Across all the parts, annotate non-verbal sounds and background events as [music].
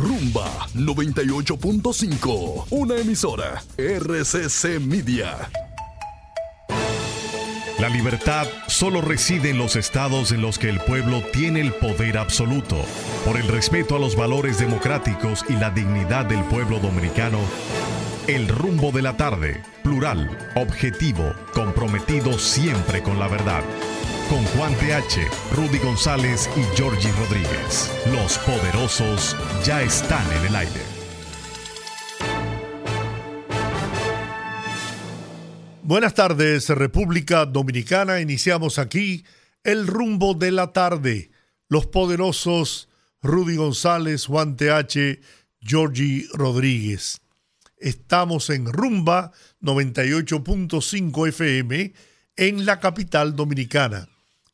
Rumba 98.5, una emisora RCC Media. La libertad solo reside en los estados en los que el pueblo tiene el poder absoluto. Por el respeto a los valores democráticos y la dignidad del pueblo dominicano, el rumbo de la tarde, plural, objetivo, comprometido siempre con la verdad. Con Juan TH, Rudy González y Georgie Rodríguez. Los poderosos ya están en el aire. Buenas tardes, República Dominicana. Iniciamos aquí el rumbo de la tarde. Los poderosos Rudy González, Juan TH, Georgie Rodríguez. Estamos en Rumba 98.5 FM en la capital dominicana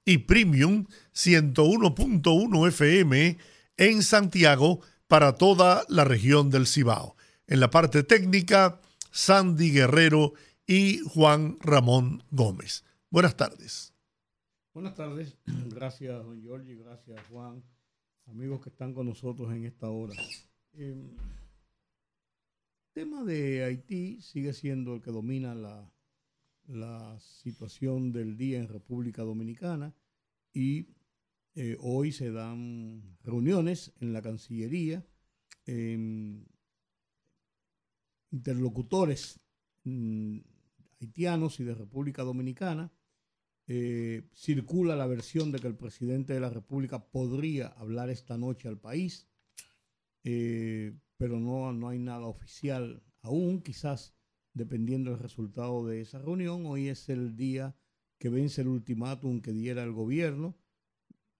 y Premium 101.1 FM en Santiago para toda la región del Cibao. En la parte técnica, Sandy Guerrero y Juan Ramón Gómez. Buenas tardes. Buenas tardes. [clears throat] Gracias, don Giorgi. Gracias, Juan. Amigos que están con nosotros en esta hora. El tema de Haití sigue siendo el que domina la, la situación del día en República Dominicana y eh, hoy se dan reuniones en la Cancillería, interlocutores mm, haitianos y de República Dominicana. Eh, circula la versión de que el presidente de la República podría hablar esta noche al país. Eh, pero no, no hay nada oficial aún, quizás dependiendo del resultado de esa reunión. Hoy es el día que vence el ultimátum que diera el gobierno,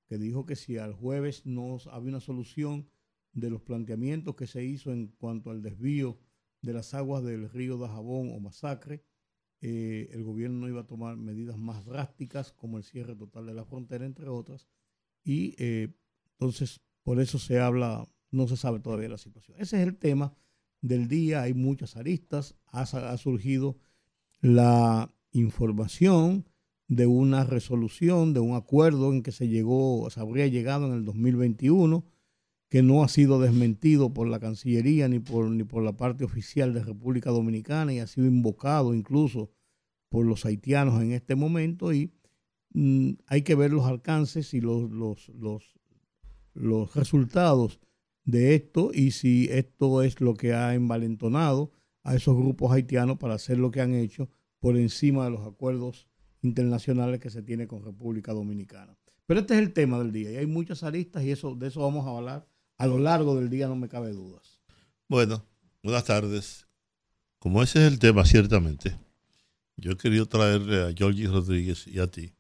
que dijo que si al jueves no había una solución de los planteamientos que se hizo en cuanto al desvío de las aguas del río de Jabón o Masacre, eh, el gobierno no iba a tomar medidas más drásticas como el cierre total de la frontera, entre otras. Y eh, entonces, por eso se habla no se sabe todavía la situación. Ese es el tema del día, hay muchas aristas, ha, surgido la información de una resolución, de un acuerdo en que se llegó, se habría llegado en el 2021, que no ha sido desmentido por la Cancillería ni por, ni por la parte oficial de República Dominicana y ha sido invocado incluso por los haitianos en este momento y mm, hay que ver los alcances y los, los, los, los resultados de esto y si esto es lo que ha envalentonado a esos grupos haitianos para hacer lo que han hecho por encima de los acuerdos internacionales que se tiene con República Dominicana. Pero este es el tema del día y hay muchas aristas y eso, de eso vamos a hablar a lo largo del día, no me cabe dudas. Bueno, buenas tardes. Como ese es el tema, ciertamente, yo he querido traerle a Georgie Rodríguez y a ti,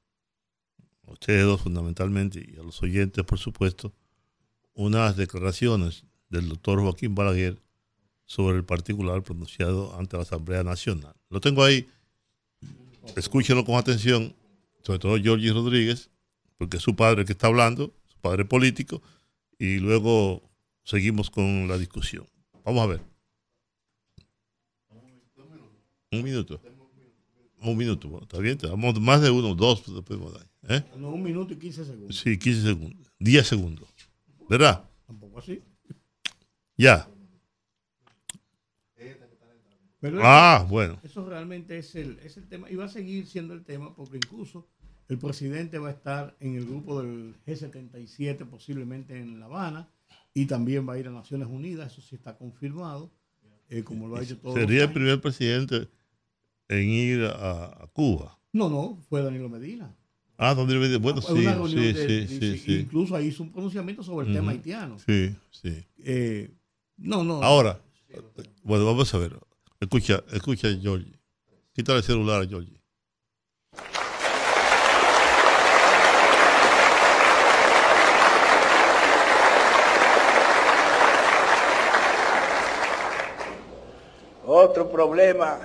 a ustedes dos fundamentalmente y a los oyentes, por supuesto, unas declaraciones del doctor Joaquín Balaguer sobre el particular pronunciado ante la Asamblea Nacional. Lo tengo ahí, escúchenlo con atención, sobre todo Georgie Rodríguez, porque es su padre que está hablando, su padre político, y luego seguimos con la discusión. Vamos a ver. Un minuto. Un minuto, está bien, te damos más de uno, dos, después, ¿eh? No, un minuto y 15 segundos. Sí, 15 segundos. 10 segundos. ¿Verdad? Tampoco así. Ya. ah, bueno. Eso realmente es el, es el tema y va a seguir siendo el tema porque incluso el presidente va a estar en el grupo del G77 posiblemente en La Habana y también va a ir a Naciones Unidas, eso sí está confirmado, eh, como lo ha hecho todo. ¿Sería el primer presidente en ir a Cuba? No, no, fue Danilo Medina. Ah, donde bueno, sí, sí, sí, sí, Incluso ahí hizo un pronunciamiento sobre el tema haitiano. Sí, sí. Eh, no, no. Ahora, bueno, vamos a ver. Escucha, escucha, Georgie. Quítale el celular a Georgie. Otro problema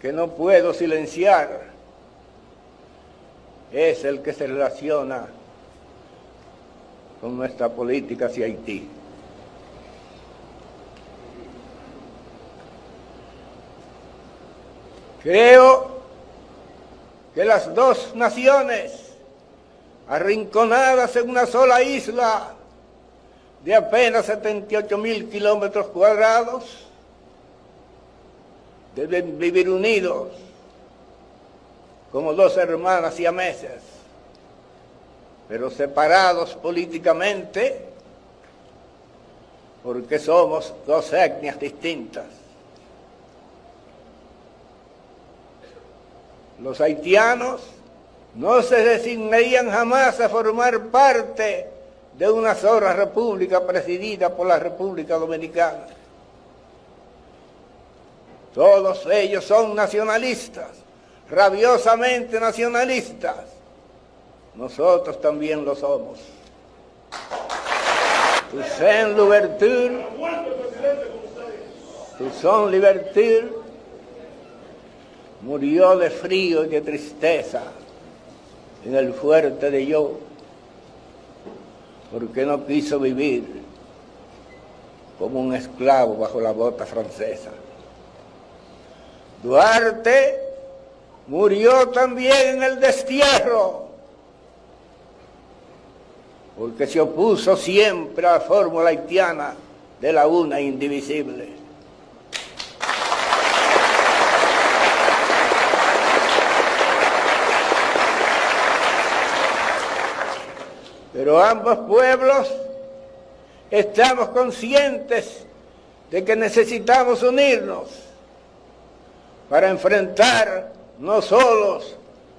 que no puedo silenciar es el que se relaciona con nuestra política hacia Haití. Creo que las dos naciones, arrinconadas en una sola isla de apenas 78 mil kilómetros cuadrados deben vivir unidos como dos hermanas y meses, pero separados políticamente porque somos dos etnias distintas. Los haitianos no se designarían jamás a formar parte de una sola república presidida por la República Dominicana. Todos ellos son nacionalistas, rabiosamente nacionalistas. Nosotros también lo somos. Toussaint Louverture, Toussaint Louverture murió de frío y de tristeza en el fuerte de Yo, porque no quiso vivir como un esclavo bajo la bota francesa. Duarte murió también en el destierro, porque se opuso siempre a la fórmula haitiana de la una indivisible. Pero ambos pueblos estamos conscientes de que necesitamos unirnos para enfrentar no solo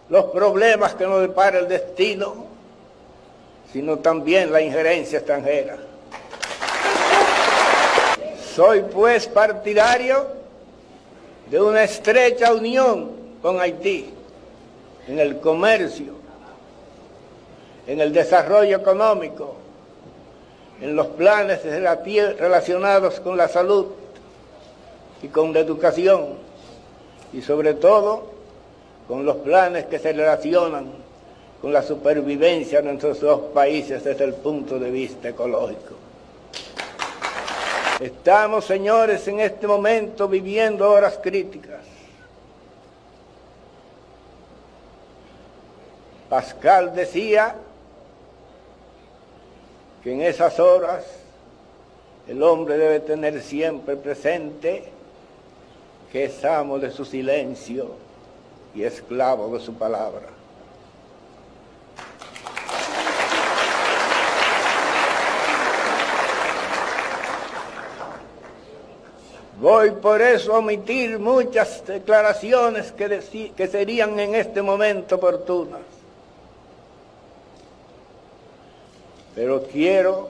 los problemas que nos depara el destino, sino también la injerencia extranjera. Soy pues partidario de una estrecha unión con Haití en el comercio, en el desarrollo económico, en los planes relacionados con la salud y con la educación y sobre todo con los planes que se relacionan con la supervivencia de nuestros dos países desde el punto de vista ecológico. Estamos, señores, en este momento viviendo horas críticas. Pascal decía que en esas horas el hombre debe tener siempre presente que es amo de su silencio y esclavo de su palabra. Voy por eso a omitir muchas declaraciones que, que serían en este momento oportunas. Pero quiero,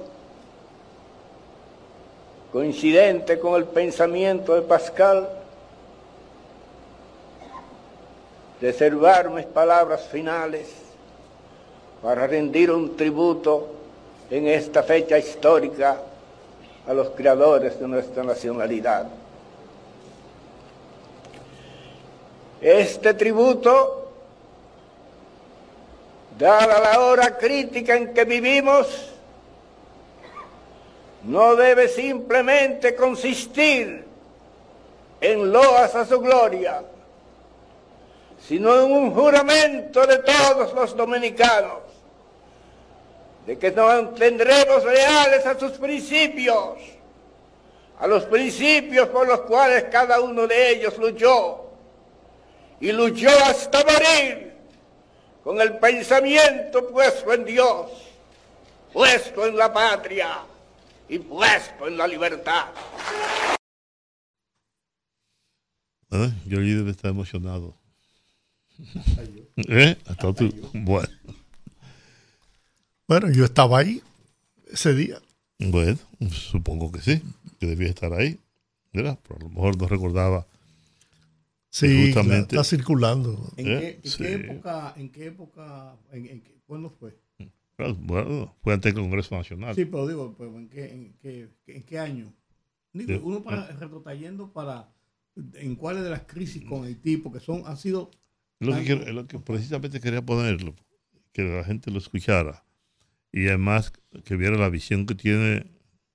coincidente con el pensamiento de Pascal, reservar mis palabras finales para rendir un tributo en esta fecha histórica a los creadores de nuestra nacionalidad. Este tributo, dada la hora crítica en que vivimos, no debe simplemente consistir en loas a su gloria, sino en un juramento de todos los dominicanos de que nos mantendremos leales a sus principios, a los principios por los cuales cada uno de ellos luchó, y luchó hasta morir con el pensamiento puesto en Dios, puesto en la patria y puesto en la libertad. ¿Eh? Yo debe estar emocionado. ¿Eh? Hasta tú. Bueno. Bueno, yo estaba ahí ese día. Bueno, supongo que sí, que debía estar ahí, ¿verdad? Pero a lo mejor no recordaba. Sí, está circulando. ¿En, qué, época? ¿En qué época? En, ¿Cuándo fue? Bueno, fue ante el Congreso Nacional. Sí, pero digo, pues, ¿en, qué, en, qué, año? Digo, uno para, retrotrayendo para en cuáles de las crisis con Haití, porque son, han sido... Lo que, lo que precisamente quería ponerlo, que la gente lo escuchara y además que viera la visión que tiene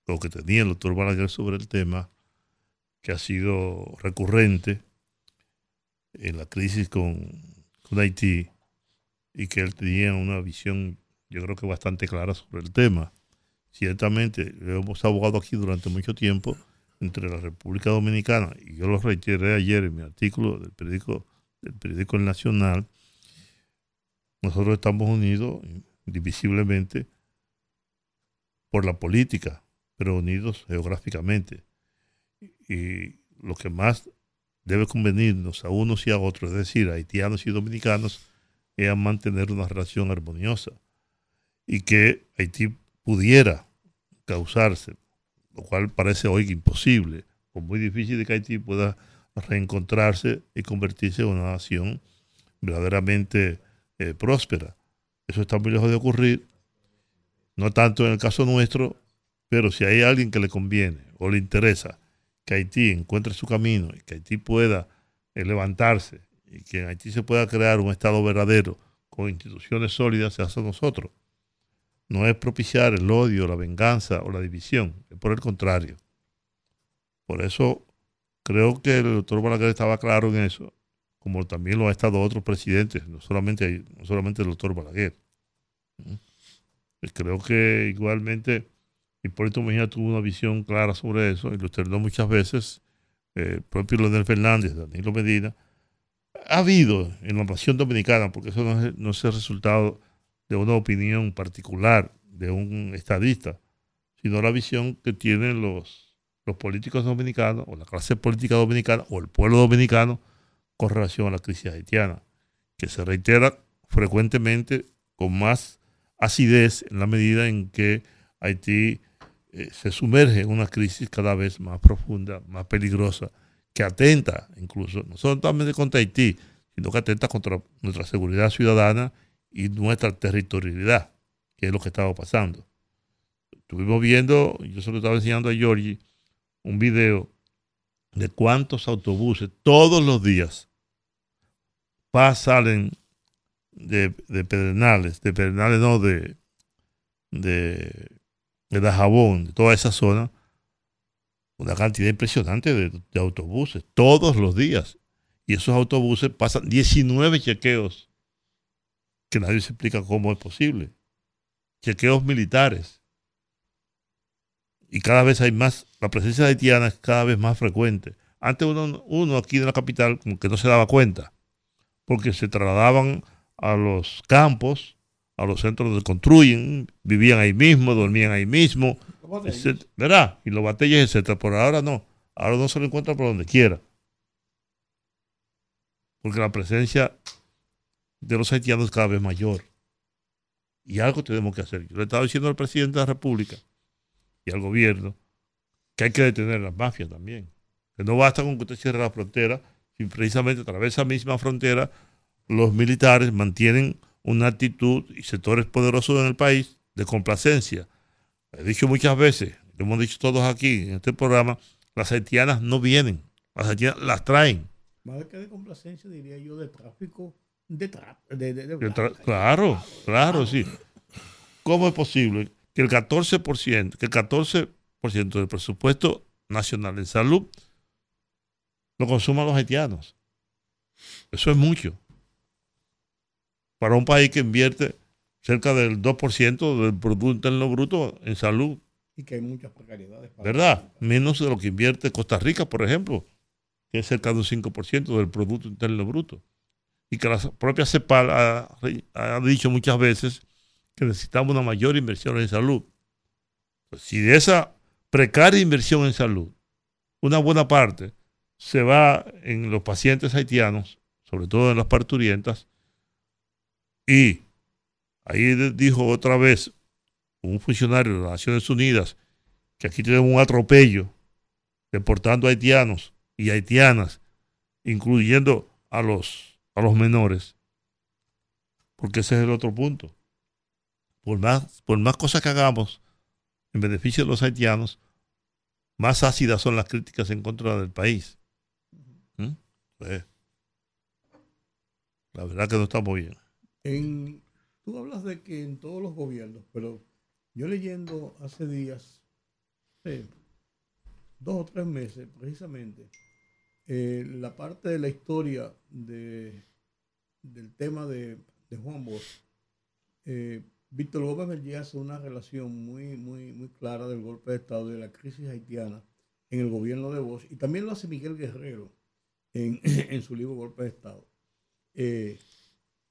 o que tenía el doctor Balaguer sobre el tema, que ha sido recurrente en la crisis con, con Haití y que él tenía una visión, yo creo que bastante clara sobre el tema. ciertamente hemos abogado aquí durante mucho tiempo entre la República Dominicana, y yo lo reiteré ayer en mi artículo del periódico, del periódico Nacional, nosotros estamos unidos indivisiblemente por la política, pero unidos geográficamente. Y lo que más debe convenirnos a unos y a otros, es decir, a haitianos y dominicanos, es mantener una relación armoniosa y que Haití pudiera causarse, lo cual parece hoy imposible, o muy difícil de que Haití pueda reencontrarse y convertirse en una nación verdaderamente eh, próspera. Eso está muy lejos de ocurrir, no tanto en el caso nuestro, pero si hay alguien que le conviene o le interesa que Haití encuentre su camino y que Haití pueda eh, levantarse y que en Haití se pueda crear un Estado verdadero con instituciones sólidas, se hace nosotros. No es propiciar el odio, la venganza o la división, es por el contrario. Por eso creo que el doctor Balaguer estaba claro en eso, como también lo ha estado otros presidentes, no solamente, no solamente el doctor Balaguer. Creo que igualmente Hipólito Mejía tuvo una visión clara sobre eso y lo externó muchas veces. Eh, el propio Leonel Fernández, Danilo Medina. Ha habido en la nación dominicana, porque eso no es, no es el resultado de una opinión particular de un estadista, sino la visión que tienen los, los políticos dominicanos, o la clase política dominicana, o el pueblo dominicano, con relación a la crisis haitiana, que se reitera frecuentemente con más acidez en la medida en que Haití eh, se sumerge en una crisis cada vez más profunda, más peligrosa, que atenta incluso, no solamente contra Haití, sino que atenta contra nuestra seguridad ciudadana y nuestra territorialidad, que es lo que estaba pasando. Estuvimos viendo, yo se lo estaba enseñando a Giorgi, un video de cuántos autobuses todos los días salen de, de Pedernales, de Pedernales no, de, de de de toda esa zona, una cantidad impresionante de, autobuses, todos los días. Y esos autobuses pasan 19 chequeos, que nadie se explica cómo es posible. Chequeos militares. Y cada vez hay más, la presencia haitiana es cada vez más frecuente. Antes uno, uno aquí en la capital como que no se daba cuenta, porque se trasladaban a los campos a los centros donde construyen, vivían ahí mismo, dormían ahí mismo, ¿verdad? Y los batalles, etcétera. Por ahora no, ahora no se lo encuentra por donde quiera. Porque la presencia de los haitianos es cada vez mayor. Y algo tenemos que hacer. Yo le estaba diciendo al presidente de la República y al gobierno que hay que detener las mafias también. Que no basta con que usted cierre la frontera, si precisamente a través de esa misma frontera los militares mantienen una actitud y sectores poderosos en el país de complacencia. He dicho muchas veces, lo hemos dicho todos aquí en este programa, las haitianas no vienen, las haitianas las traen. Más que de complacencia, diría yo, de tráfico, de, Claro, claro, sí. ¿Cómo es posible que el 14%, que el 14% del presupuesto nacional en salud lo consuman los haitianos? Eso es mucho para un país que invierte cerca del 2% del Producto Interno Bruto en salud. Y que hay muchas precariedades. ¿Verdad? Menos de lo que invierte Costa Rica, por ejemplo, que es cerca de un 5% del Producto Interno Bruto. Y que la propia CEPAL ha, dicho muchas veces que necesitamos una mayor inversión en salud. Pues si de esa precaria inversión en salud, una buena parte se va en los pacientes haitianos, sobre todo en las parturientas, y ahí dijo otra vez un funcionario de las Naciones Unidas que aquí tenemos un atropello deportando haitianos y haitianas, incluyendo a los, a los menores. Porque ese es el otro punto. Por más, por más cosas que hagamos en beneficio de los haitianos, más ácidas son las críticas en contra del país. ¿Mm? Pues, la verdad que no estamos bien. En, tú hablas de que en todos los gobiernos, pero yo leyendo hace días, dos o tres meses precisamente, eh, la parte de la historia de, del tema de, Juan Bosch, eh, Víctor Gómez ya hace una relación muy, muy, muy clara del golpe de Estado y de la crisis haitiana en el gobierno de Bosch, y también lo hace Miguel Guerrero en, [clears throat] en su libro Golpe de Estado. Eh,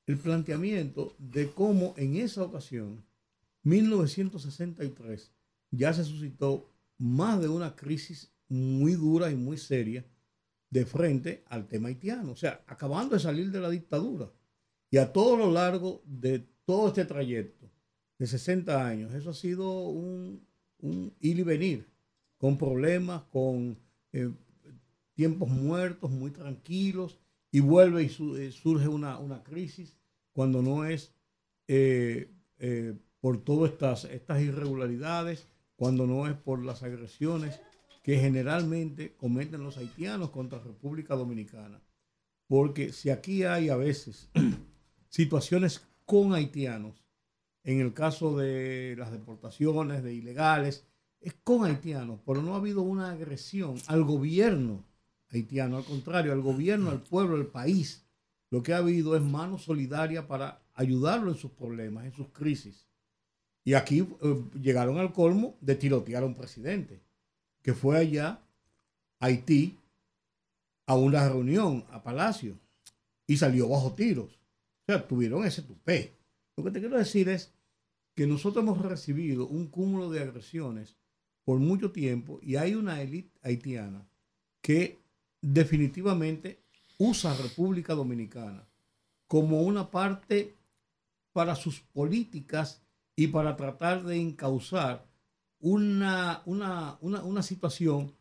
el planteamiento de cómo en esa ocasión, 1963, ya se suscitó más de una crisis muy dura y muy seria de frente al tema haitiano, o sea, acabando de salir de la dictadura. Y a todo lo largo de todo este trayecto de 60 años, eso ha sido un, ir y venir, con problemas, con eh, tiempos muertos, muy tranquilos, y vuelve y eh, surge una, crisis cuando no es eh, por todas estas, estas irregularidades, cuando no es por las agresiones que generalmente cometen los haitianos contra República Dominicana. Porque si aquí hay a veces [clears throat] situaciones con haitianos, en el caso de las deportaciones de ilegales, es con haitianos, pero no ha habido una agresión al gobierno haitiano, al contrario, al gobierno, al pueblo, al país. Lo que ha habido es mano solidaria para ayudarlo en sus problemas, en sus crisis. Y aquí eh, llegaron al colmo de tirotear a un presidente que fue allá, Haití, a una reunión a Palacio y salió bajo tiros. Tuvieron ese tupé. Lo que te quiero decir es que nosotros hemos recibido un cúmulo de agresiones por mucho tiempo y hay una élite haitiana que definitivamente usa República Dominicana como una parte para sus políticas y para tratar de encauzar una, una, situación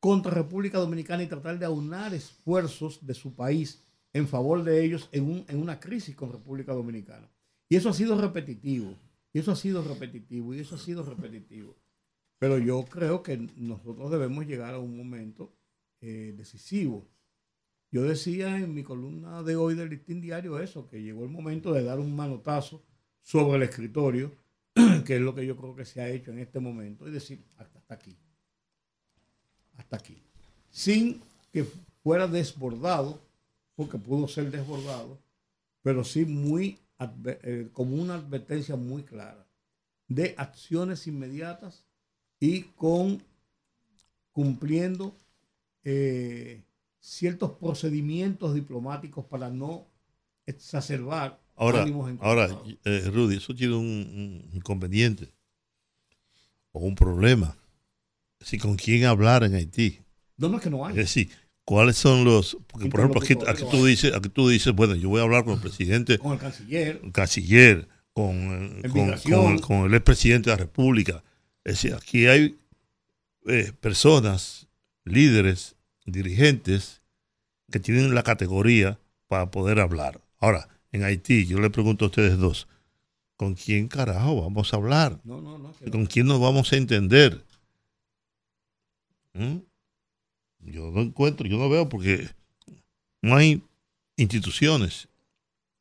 contra República Dominicana y tratar de aunar esfuerzos de su país en favor de ellos en, una crisis con República Dominicana. Y eso ha sido repetitivo, y eso ha sido repetitivo, y eso ha sido repetitivo. Pero yo creo que nosotros debemos llegar a un momento eh, decisivo. Yo decía en mi columna de hoy del listín diario eso, que llegó el momento de dar un manotazo sobre el escritorio [clears throat] que es lo que yo creo que se ha hecho en este momento, y decir, hasta, aquí, hasta aquí, sin que fuera desbordado, porque pudo ser desbordado, pero sí muy, eh, como una advertencia muy clara de acciones inmediatas y con cumpliendo eh, ciertos procedimientos diplomáticos para no exacerbar Ahora, ahora eh, Rudy, eso tiene un, inconveniente o un problema. Si con quién hablar en Haití. No, no es que no hay. Es decir, ¿cuáles son los...? Porque, por ejemplo, aquí, tú dices, aquí tú dices, bueno, yo voy a hablar con el presidente... Con el canciller. El canciller, con, con, con, el expresidente de la República. Es decir, aquí hay eh, personas, líderes, dirigentes, que tienen la categoría para poder hablar. Ahora, en Haití, yo le pregunto a ustedes dos, ¿con quién carajo vamos a hablar? No, no, no, ¿Con quién nos vamos a entender? ¿Mm? Yo no encuentro, yo no veo porque no hay instituciones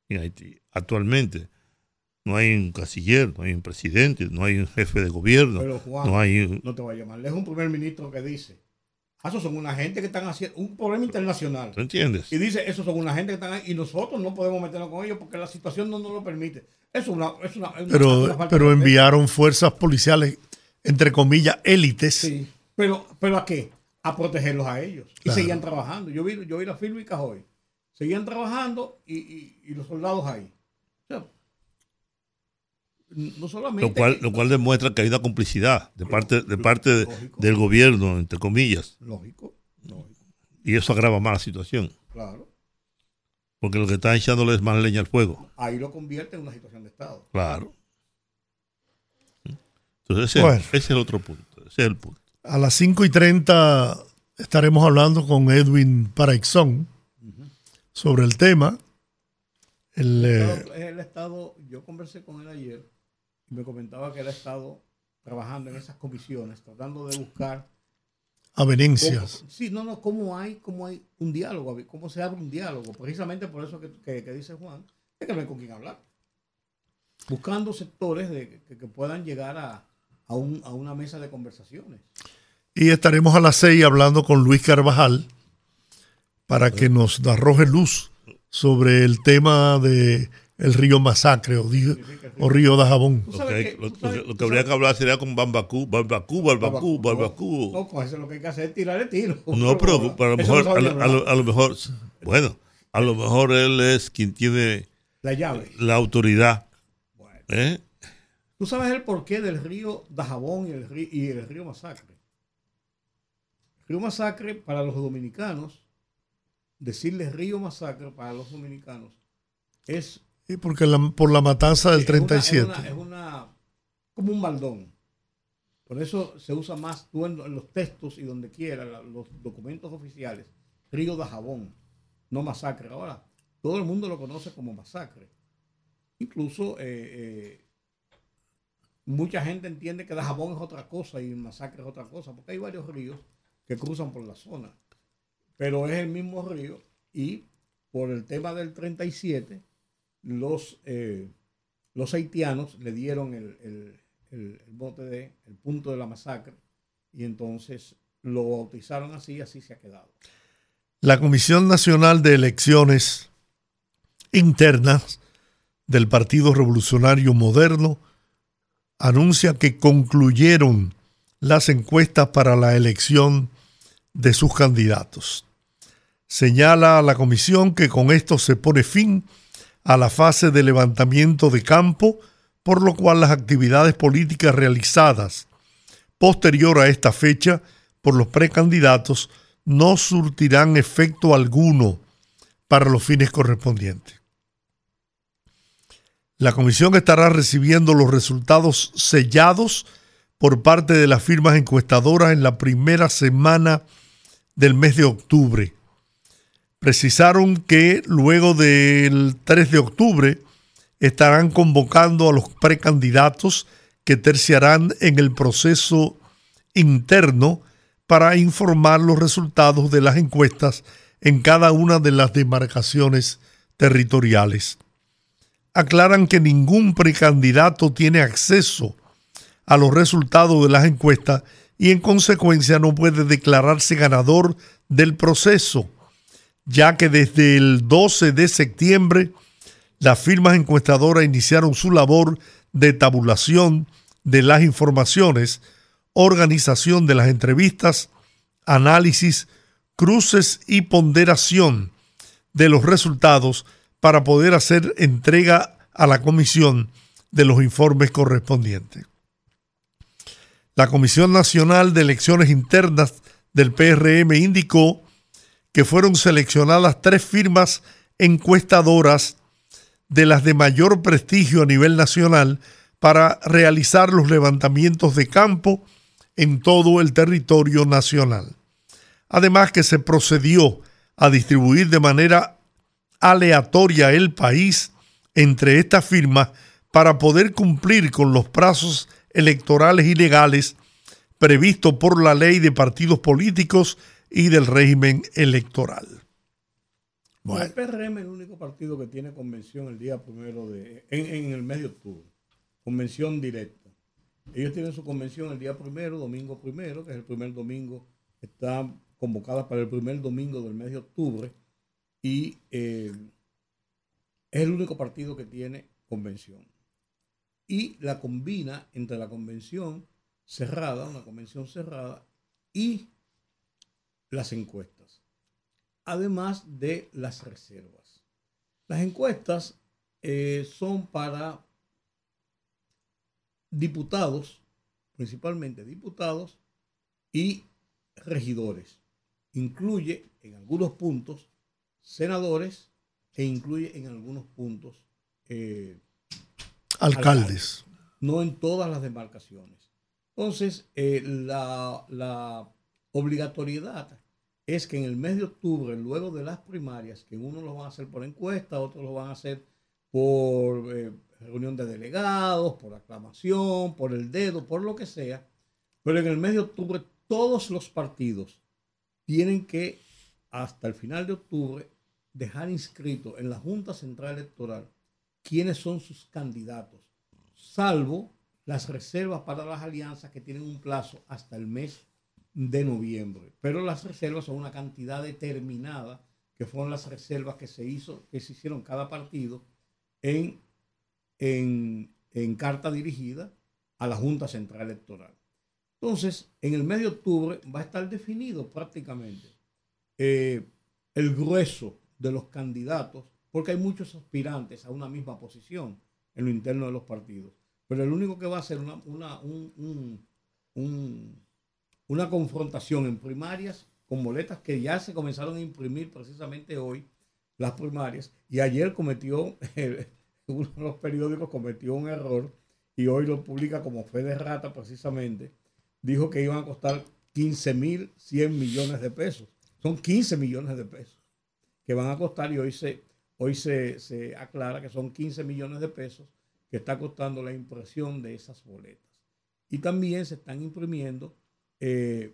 en Haití actualmente. No hay un canciller, no hay un presidente, no hay un jefe de gobierno. Pero Juan, no, hay no te voy a llamar. Es un primer ministro que dice esos son una gente que están haciendo un problema internacional. ¿Tú entiendes? Y dice, esos son una gente que están ahí y nosotros no podemos meternos con ellos porque la situación no nos lo permite. Es una, es una, pero, pero enviaron fuerzas policiales, entre comillas, élites. Sí, pero, pero ¿a qué? A protegerlos a ellos. Y seguían trabajando. Yo vi, yo vi la firma y Cajoy. Seguían trabajando y, y, y los soldados ahí no solamente. Lo cual, lo cual demuestra que hay una complicidad de parte, de parte del gobierno, entre comillas. Lógico, Y eso agrava más la situación. Claro. Porque lo que está echándole es más leña al fuego. Ahí lo convierte en una situación de Estado. Claro. Entonces, ese, es el otro punto. Ese es el punto. A las 5 y 30 estaremos hablando con Edwin Paraixón sobre el tema. El, el, estado, yo conversé con él ayer me comentaba que él ha estado trabajando en esas comisiones, tratando de buscar avenencias. sí, no, no, cómo hay, cómo hay un diálogo, cómo se abre un diálogo. Precisamente por eso que, dice Juan, es que no hay con quién hablar. Buscando sectores de, que, puedan llegar a, a, un, a una mesa de conversaciones. Y estaremos a las seis hablando con Luis Carvajal para que nos arroje luz sobre el tema de el río Masacre o, río de Jabón. Lo que, lo, que habría que hablar sería con Bambacú, Bambacú, Bambacú, Bambacú. No, pues eso lo que hay que hacer es tirarle tiro. No, pero, a lo mejor, a, lo, mejor, bueno, a lo mejor él es quien tiene la llave, la autoridad. ¿Eh? ¿Tú sabes el porqué del río Dajabón y el río, y el río Masacre? Río Masacre para los dominicanos, decirle río Masacre para los dominicanos es y porque por la matanza del 37. es, una, como un baldón. Por eso se usa más tú en, los textos y donde quiera, los documentos oficiales, Río de Jabón, no masacre. Ahora, todo el mundo lo conoce como masacre. Incluso eh, eh, mucha gente entiende que Dajabón es otra cosa y masacre es otra cosa, porque hay varios ríos que cruzan por la zona. Pero es el mismo río y por el tema del 37 los, eh, los haitianos le dieron el, el, bote de, el punto de la masacre, y entonces lo bautizaron así y así se ha quedado. La Comisión Nacional de Elecciones Internas del Partido Revolucionario Moderno anuncia que concluyeron las encuestas para la elección de sus candidatos. Señala a la comisión que con esto se pone fin a la fase de levantamiento de campo, por lo cual las actividades políticas realizadas posterior a esta fecha por los precandidatos no surtirán efecto alguno para los fines correspondientes. La comisión estará recibiendo los resultados sellados por parte de las firmas encuestadoras en la primera semana del mes de octubre, precisaron que luego del 3 de octubre estarán convocando a los precandidatos que terciarán en el proceso interno para informar los resultados de las encuestas en cada una de las demarcaciones territoriales. Aclaran que ningún precandidato tiene acceso a los resultados de las encuestas y en consecuencia no puede declararse ganador del proceso ya que desde el 12 de septiembre las firmas encuestadoras iniciaron su labor de tabulación de las informaciones, organización de las entrevistas, análisis, cruces y ponderación de los resultados para poder hacer entrega a la comisión de los informes correspondientes. La Comisión Nacional de Elecciones Internas del PRM indicó que fueron seleccionadas tres firmas encuestadoras de las de mayor prestigio a nivel nacional para realizar los levantamientos de campo en todo el territorio nacional. Además que se procedió a distribuir de manera aleatoria el país entre estas firmas para poder cumplir con los plazos electorales y legales previstos por la ley de partidos políticos y del régimen electoral. El PRM es el único partido que tiene convención el día primero de, en, el mes de octubre, convención directa. Ellos tienen su convención el día primero, domingo primero, que es el primer domingo, está convocada para el primer domingo del mes de octubre y eh, es el único partido que tiene convención. Y la combina entre la convención cerrada, una convención cerrada, y las encuestas, además de las reservas. Las encuestas eh, son para diputados, principalmente diputados y regidores. Incluye en algunos puntos senadores e incluye en algunos puntos eh, alcaldes. No en todas las demarcaciones. Entonces, eh, la, la obligatoriedad es que en el mes de octubre, luego de las primarias, que uno lo van a hacer por encuesta, otros lo van a hacer por eh, reunión de delegados, por aclamación, por el dedo, por lo que sea, pero en el mes de octubre todos los partidos tienen que, hasta el final de octubre, dejar inscrito en la Junta Central Electoral quiénes son sus candidatos, salvo las reservas para las alianzas que tienen un plazo hasta el mes de noviembre. Pero las reservas son una cantidad determinada, que fueron las reservas que se hizo, que se hicieron cada partido en, en, carta dirigida a la Junta Central Electoral. Entonces, en el mes de octubre va a estar definido prácticamente eh, el grueso de los candidatos, porque hay muchos aspirantes a una misma posición en lo interno de los partidos. Pero el único que va a hacer una, una, una confrontación en primarias con boletas que ya se comenzaron a imprimir precisamente hoy, las primarias, y ayer cometió, [laughs] uno de los periódicos cometió un error y hoy lo publica como fe de rata precisamente, dijo que iban a costar 15 mil 100 millones de pesos. Son 15 millones de pesos que van a costar y hoy se, hoy se, se aclara que son 15 millones de pesos que está costando la impresión de esas boletas. Y también se están imprimiendo eh,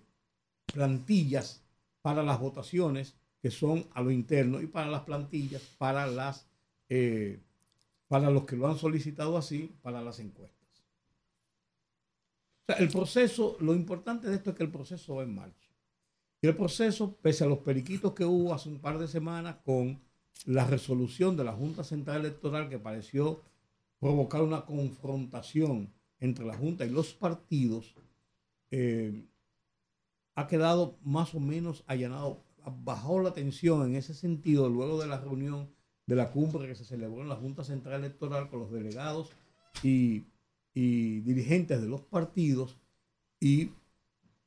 plantillas para las votaciones que son a lo interno y para las plantillas para las eh, para los que lo han solicitado así para las encuestas. O sea, el proceso, lo importante de esto es que el proceso va en marcha. Y el proceso, pese a los periquitos que hubo hace un par de semanas con la resolución de la Junta Central Electoral que pareció provocar una confrontación entre la Junta y los partidos, eh, ha quedado más o menos allanado, bajó la tensión en ese sentido luego de la reunión de la cumbre que se celebró en la Junta Central Electoral con los delegados y, dirigentes de los partidos y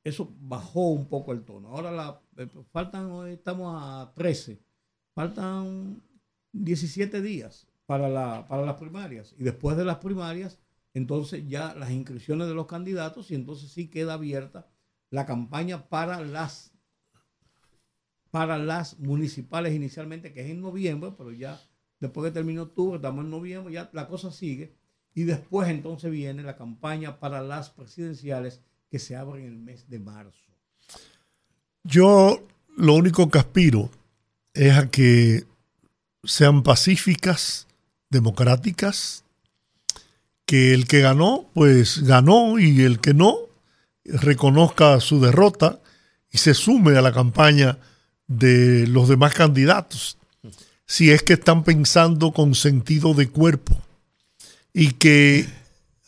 eso bajó un poco el tono. Ahora la, eh, faltan, estamos a 13, faltan 17 días para, la, para las primarias. Y después de las primarias, entonces ya las inscripciones de los candidatos y entonces sí queda abierta la campaña para las para las municipales inicialmente, que es en noviembre, pero ya después que terminó octubre, estamos en noviembre, ya la cosa sigue. Y después entonces viene la campaña para las presidenciales que se abre en el mes de marzo. Yo lo único que aspiro es a que sean pacíficas, democráticas, que el que ganó, pues ganó y el que no, reconozca su derrota y se sume a la campaña de los demás candidatos, si es que están pensando con sentido de cuerpo y que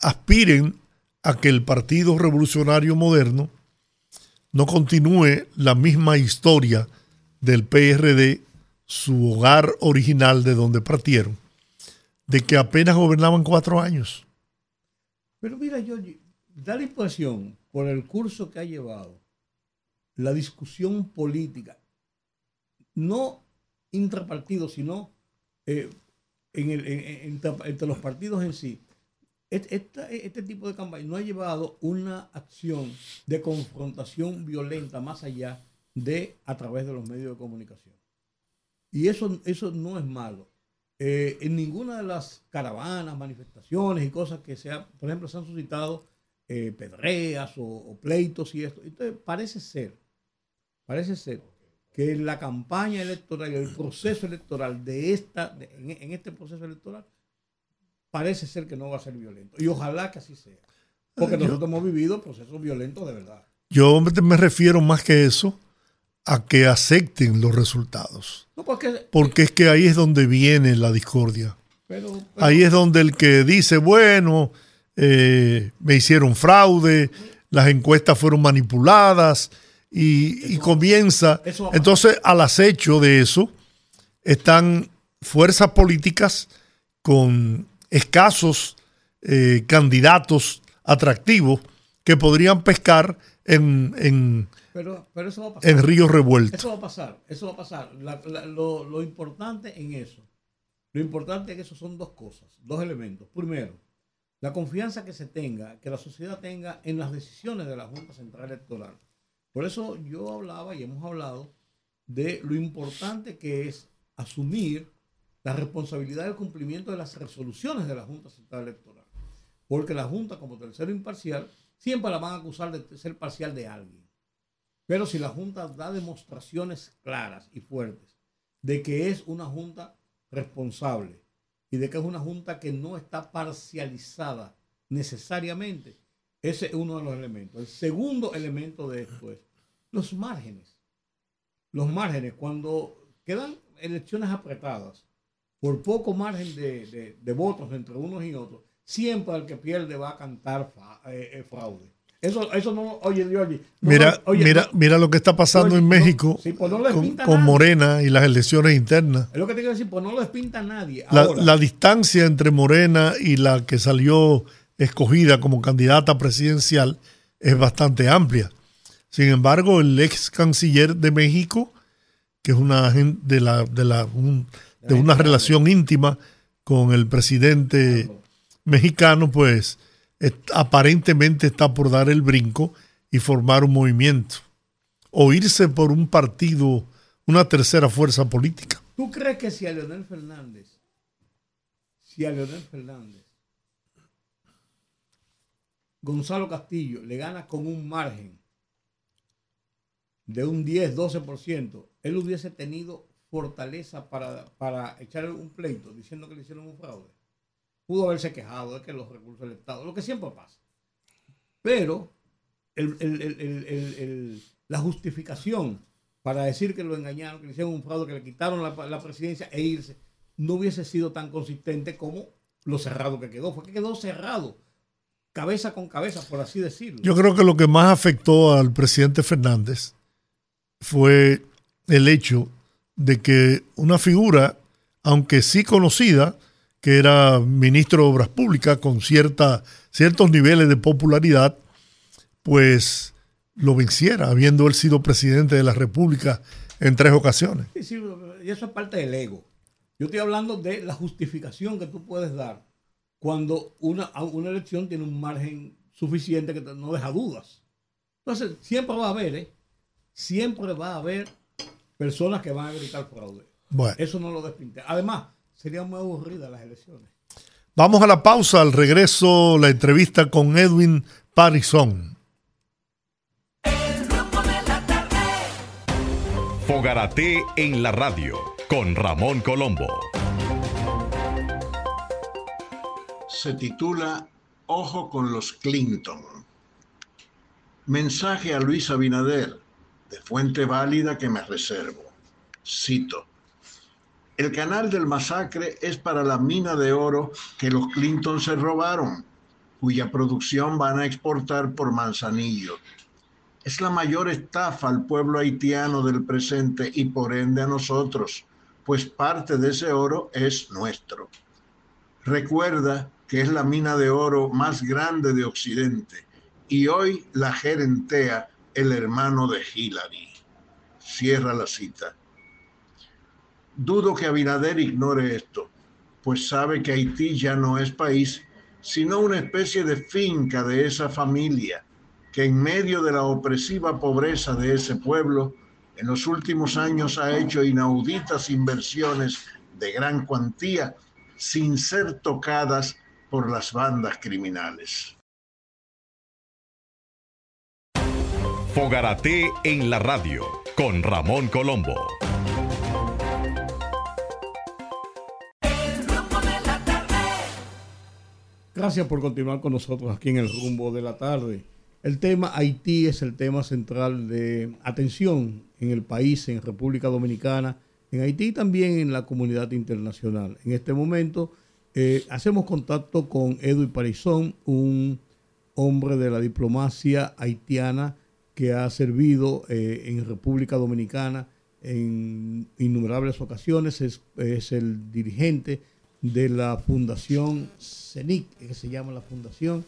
aspiren a que el Partido Revolucionario Moderno no continúe la misma historia del PRD, su hogar original de donde partieron, de que apenas gobernaban cuatro años. Pero mira, yo da la impresión, por el curso que ha llevado, la discusión política, no intrapartidos, sino eh, entre los partidos en sí, este, tipo de campaña no ha llevado una acción de confrontación violenta más allá de a través de los medios de comunicación. Y eso, eso no es malo. Eh, en ninguna de las caravanas, manifestaciones y cosas que sea, por ejemplo, se han suscitado eh, pedreas o, pleitos y esto. Entonces, parece ser, parece ser que la campaña electoral y el proceso electoral de esta, en este proceso electoral, parece ser que no va a ser violento. Y ojalá que así sea. Porque nosotros hemos vivido procesos violentos de verdad. Yo me refiero más que eso a que acepten los resultados. porque, es que ahí es donde viene la discordia. ahí es donde el que dice, bueno, eh, me hicieron fraude, las encuestas fueron manipuladas y, y comienza. Entonces, al acecho de eso están fuerzas políticas con escasos eh, candidatos atractivos que podrían pescar en, en, en ríos revueltos. Eso va a pasar, eso va a pasar. lo, lo importante en eso, lo importante que eso son dos cosas, dos elementos. Primero, la confianza que se tenga, que la sociedad tenga en las decisiones de la Junta Central Electoral. Por eso yo hablaba y hemos hablado de lo importante que es asumir la responsabilidad del cumplimiento de las resoluciones de la Junta Central Electoral. Porque la Junta, como tercero imparcial, siempre la van a acusar de ser parcial de alguien. Pero si la Junta da demostraciones claras y fuertes de que es una Junta responsable y de que es una Junta que no está parcializada necesariamente, ese es uno de los elementos. El segundo elemento de esto es los márgenes. Los márgenes, cuando quedan elecciones apretadas, por poco margen de, votos entre unos y otros, siempre el que pierde va a cantar eh, eh, fraude. Eso, eso no, oye, oye. mira, mira, mira lo que está pasando en México pues con, Morena y las elecciones internas. Es lo que te quiero decir, pues no lo despinta nadie. La, la, distancia entre Morena y la que salió escogida como candidata presidencial es bastante amplia. Sin embargo, el ex canciller de México, que es una de la, de la de una relación íntima con el presidente mexicano, pues aparentemente está por dar el brinco y formar un movimiento o irse por un partido, una tercera fuerza política. ¿Tú crees que si a Leonel Fernández, si a Leonel Fernández, Gonzalo Castillo le gana con un margen de un 10, 12%, él hubiese tenido fortaleza para, para echar un pleito diciendo que le hicieron un fraude? Pudo haberse quejado de que los recursos del Estado, lo que siempre pasa. Pero la justificación para decir que lo engañaron, que le hicieron un fraude, que le quitaron la, presidencia e irse, no hubiese sido tan consistente como lo cerrado que quedó. Fue que quedó cerrado, cabeza con cabeza, por así decirlo. Yo creo que lo que más afectó al presidente Fernández fue el hecho de que una figura, aunque sí conocida, que era ministro de Obras Públicas con cierta, ciertos niveles de popularidad, pues lo venciera, habiendo él sido presidente de la República en tres ocasiones. Sí, sí, y eso es parte del ego. Yo estoy hablando de la justificación que tú puedes dar cuando una, una elección tiene un margen suficiente que no deja dudas. Entonces, siempre va a haber, ¿eh? Siempre va a haber personas que van a gritar fraude. Bueno. Eso no lo despinte. Además, Serían muy aburridas las elecciones. Vamos a la pausa, al regreso la entrevista con Edwin Parizón. Fogarate en la radio con Ramón Colombo. Se titula Ojo con los Clinton. Mensaje a Luis Abinader, de fuente válida que me reservo. Cito. El canal del masacre es para la mina de oro que los Clinton se robaron, cuya producción van a exportar por Manzanillo. Es la mayor estafa al pueblo haitiano del presente y por ende a nosotros, pues parte de ese oro es nuestro. Recuerda que es la mina de oro más grande de Occidente y hoy la gerentea el hermano de Hillary. Cierra la cita. Dudo que Abinader ignore esto, pues sabe que Haití ya no es país, sino una especie de finca de esa familia que en medio de la opresiva pobreza de ese pueblo, en los últimos años ha hecho inauditas inversiones de gran cuantía sin ser tocadas por las bandas criminales. Fogarate en la radio con Ramón Colombo. Gracias por continuar con nosotros aquí en el rumbo de la tarde. El tema Haití es el tema central de atención en el país, en República Dominicana, en Haití y también en la comunidad internacional. En este momento eh, hacemos contacto con Edwin Parizón, un hombre de la diplomacia haitiana que ha servido eh, en República Dominicana en innumerables ocasiones, es, es el dirigente de la Fundación CENIC, que se llama la Fundación,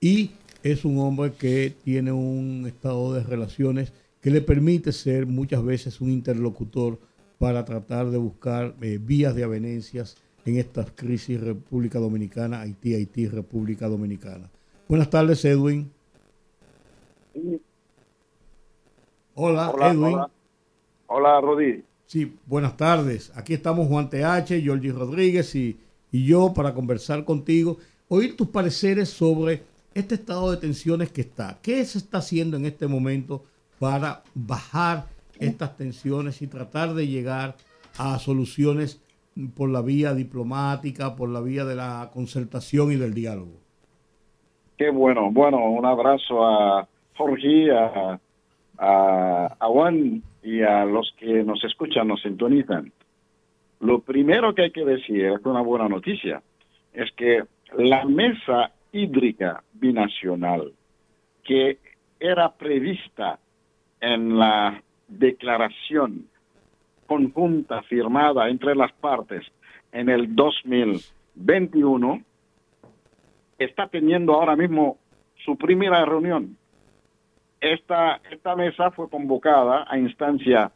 y es un hombre que tiene un estado de relaciones que le permite ser muchas veces un interlocutor para tratar de buscar eh, vías de avenencias en estas crisis República Dominicana, Haití, Haití, República Dominicana. Buenas tardes, Edwin. Hola, Edwin. Hola, hola Rodi. Sí, buenas tardes. Aquí estamos Juan TH, Georgie Rodríguez y, yo para conversar contigo, oír tus pareceres sobre este estado de tensiones que está. ¿Qué se está haciendo en este momento para bajar estas tensiones y tratar de llegar a soluciones por la vía diplomática, por la vía de la concertación y del diálogo? Qué bueno. Bueno, un abrazo a Jorge, a, a Juan y a los que nos escuchan, nos sintonizan. Lo primero que hay que decir, es una buena noticia, es que la mesa hídrica binacional que era prevista en la declaración conjunta firmada entre las partes en el 2021 está teniendo ahora mismo su primera reunión. Esta, esta mesa fue convocada a instancia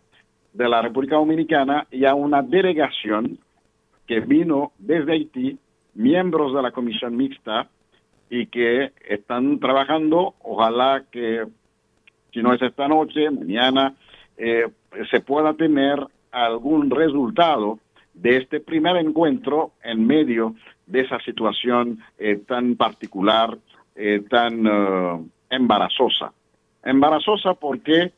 de la República Dominicana y a una delegación que vino desde Haití, miembros de la comisión mixta, y que están trabajando, ojalá que si no es esta noche, mañana, eh, se pueda tener algún resultado de este primer encuentro en medio de esa situación eh, tan particular, eh, tan embarazosa. Embarazosa porque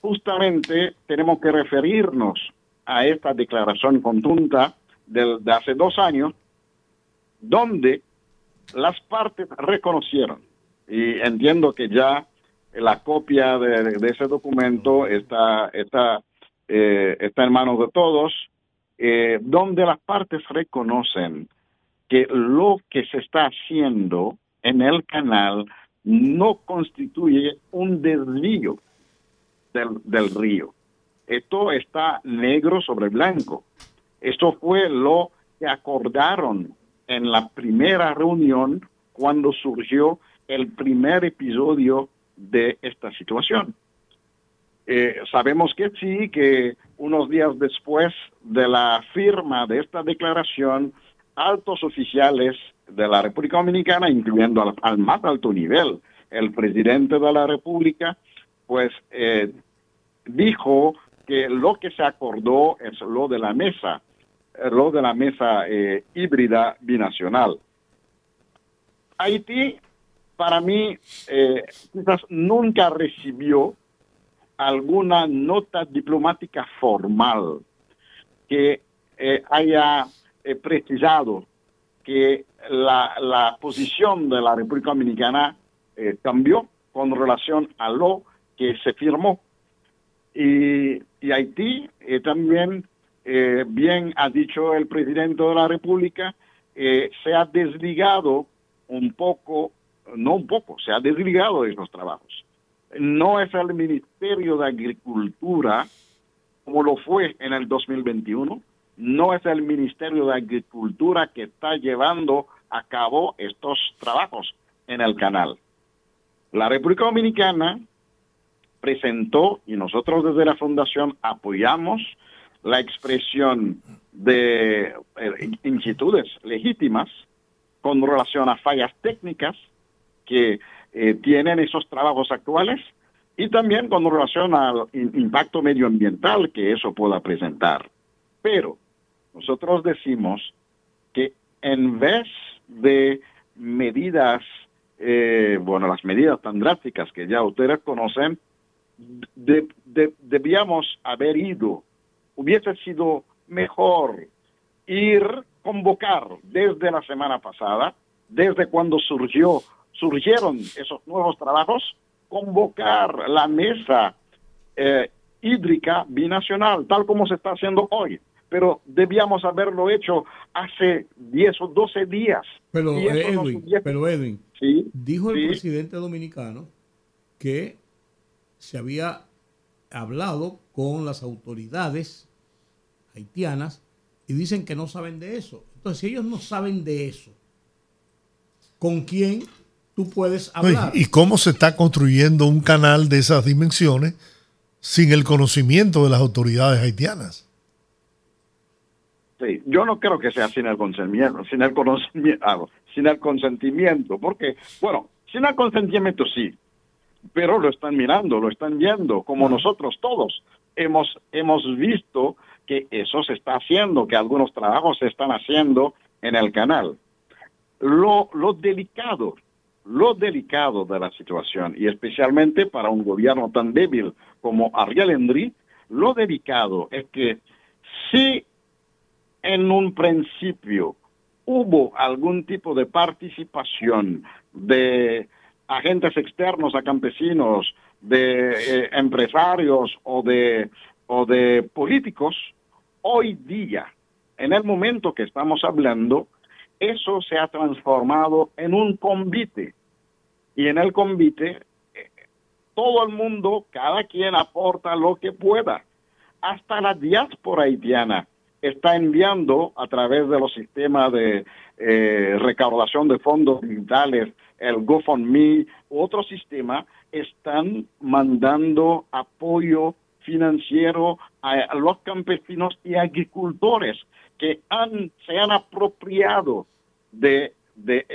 justamente tenemos que referirnos a esta declaración conjunta de, de hace dos años, donde las partes reconocieron, y entiendo que ya la copia de, ese documento está, está, eh, está en manos de todos, eh, donde las partes reconocen que lo que se está haciendo en el canal no constituye un desvío del, del río. Esto está negro sobre blanco. Esto fue lo que acordaron en la primera reunión cuando surgió el primer episodio de esta situación. Eh, sabemos que sí, que unos días después de la firma de esta declaración, altos oficiales de la República Dominicana, incluyendo al, más alto nivel, el presidente de la República, pues eh, dijo que lo que se acordó es lo de la mesa lo de la mesa eh, híbrida binacional. Haití, para mí, eh, quizás nunca recibió alguna nota diplomática formal que eh, haya precisado que la, posición de la República Dominicana cambió con relación a lo que se firmó. Y, y Haití también eh, bien ha dicho el presidente de la República, eh, se ha desligado un poco, no un poco, se ha desligado de esos trabajos. No es el Ministerio de Agricultura, como lo fue en el 2021, no es el Ministerio de Agricultura que está llevando a cabo estos trabajos en el canal. La República Dominicana presentó, y nosotros desde la Fundación apoyamos, la expresión de eh, inquietudes legítimas con relación a fallas técnicas que eh, tienen esos trabajos actuales y también con relación al impacto medioambiental que eso pueda presentar. Pero nosotros decimos que en vez de medidas, eh, bueno, las medidas tan drásticas que ya ustedes conocen, debíamos haber ido hubiese sido mejor ir convocar desde la semana pasada, desde cuando surgió, surgieron esos nuevos trabajos, convocar la mesa eh, hídrica binacional, tal como se está haciendo hoy. Pero debíamos haberlo hecho hace 10 o 12 días. Pero Edwin, pero Edwin dijo el presidente dominicano que se había hablado con las autoridades haitianas y dicen que no saben de eso. Entonces, si ellos no saben de eso, ¿con quién tú puedes hablar? ¿Y cómo se está construyendo un canal de esas dimensiones sin el conocimiento de las autoridades haitianas? Sí, yo no creo que sea sin el consentimiento, sin el conocimiento, ah, sin el consentimiento, porque, bueno, sin el consentimiento sí, pero lo están mirando, lo están viendo, como nosotros todos hemos, hemos visto que eso se está haciendo, que algunos trabajos se están haciendo en el canal. Lo, lo delicado, lo delicado de la situación, y especialmente para un gobierno tan débil como Ariel Henry, lo delicado es que si en un principio hubo algún tipo de participación de agentes externos a campesinos, de eh, empresarios o de, o de políticos, hoy día en el momento que estamos hablando, eso se ha transformado en un convite. Y en el convite, eh, todo el mundo, cada quien aporta lo que pueda. Hasta la diáspora haitiana está enviando a través de los sistemas de eh, recaudación de fondos digitales, el GoFundMe, otro sistema, están mandando apoyo financiero a, los campesinos y agricultores que han, se han apropiado de, de,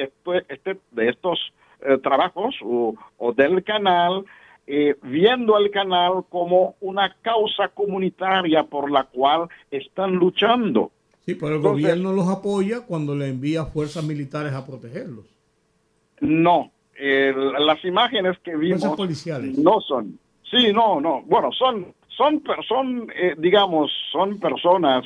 este, de estos eh, trabajos o, del canal, eh, viendo el canal como una causa comunitaria por la cual están luchando. Sí, pero el gobierno los apoya cuando le envía fuerzas militares a protegerlos. No, las imágenes que vimos policiales. no son. Sí, no, no. Bueno, son, son, son eh, digamos, son personas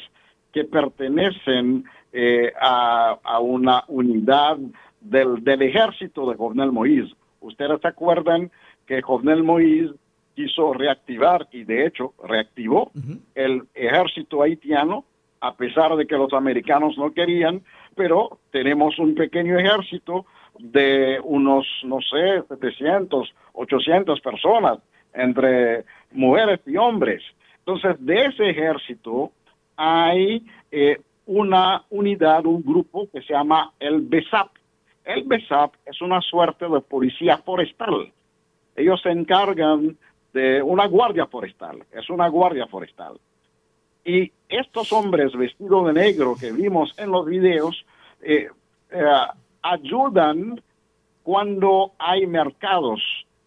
que pertenecen eh, a, una unidad del, del ejército de Jovenel Moïse. Ustedes se acuerdan que Jovenel Moïse quiso reactivar y de hecho reactivó el ejército haitiano a pesar de que los americanos no querían, pero tenemos un pequeño ejército de unos, no sé, 700, 800 personas entre mujeres y hombres. Entonces, de ese ejército hay eh, una unidad, un grupo que se llama el BESAP. El BESAP es una suerte de policía forestal. Ellos se encargan de una guardia forestal, es una guardia forestal. Y estos hombres vestidos de negro que vimos en los videos eh, eh, ayudan cuando hay mercados.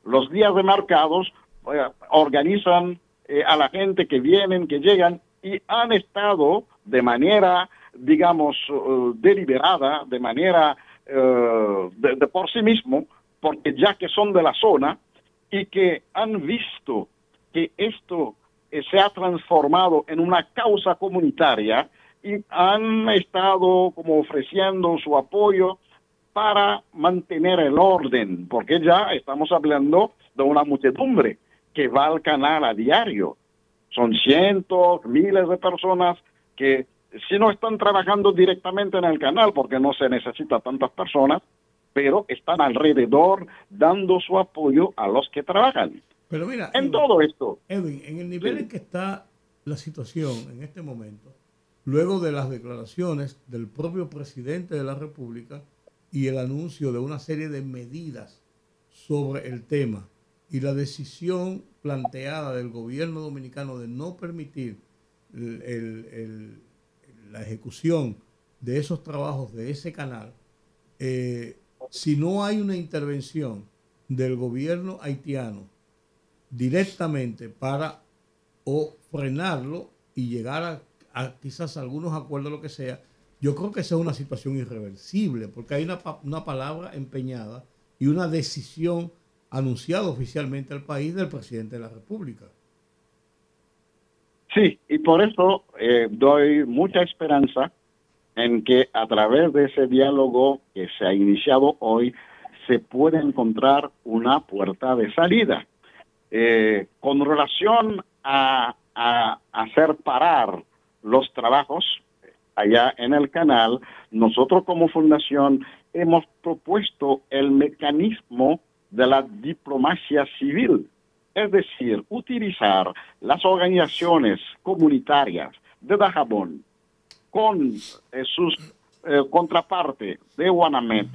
Los días de mercados eh, organizan a la gente que vienen, que llegan y han estado de manera, digamos, deliberada, de manera de por sí mismo, porque ya que son de la zona y que han visto que esto eh, se ha transformado en una causa comunitaria y han estado como ofreciendo su apoyo para mantener el orden, porque ya estamos hablando de una muchedumbre que va al canal a diario. Son cientos, miles de personas que si no están trabajando directamente en el canal, porque no se necesita tantas personas, pero están alrededor dando su apoyo a los que trabajan. Pero mira, en todo esto. Edwin, en el nivel en que está la situación en este momento, luego de las declaraciones del propio presidente de la República y el anuncio de una serie de medidas sobre el tema y la decisión planteada del gobierno dominicano de no permitir la ejecución de esos trabajos de ese canal, eh, si no hay una intervención del gobierno haitiano directamente para o frenarlo y llegar a, quizás algunos acuerdos, lo que sea, yo creo que esa es una situación irreversible, porque hay una, una palabra empeñada y una decisión anunciada oficialmente al país del presidente de la República. Sí, y por eso eh, doy mucha esperanza en que a través de ese diálogo que se ha iniciado hoy se puede encontrar una puerta de salida. Eh, con relación a, hacer parar los trabajos allá en el canal, nosotros como fundación hemos propuesto el mecanismo de la diplomacia civil, es decir, utilizar las organizaciones comunitarias de Dajabón con eh, sus eh, contrapartes de Guanamet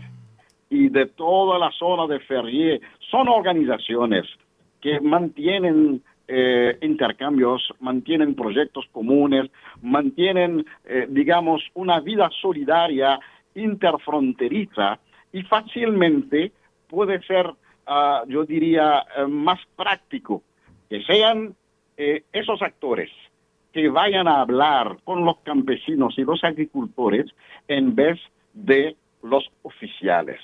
y de toda la zona de Ferrier, son organizaciones que mantienen eh, intercambios, mantienen proyectos comunes, mantienen, eh, digamos, una vida solidaria interfronteriza y fácilmente puede ser, ah, yo diría, eh, más práctico que sean esos actores que vayan a hablar con los campesinos y los agricultores en vez de los oficiales.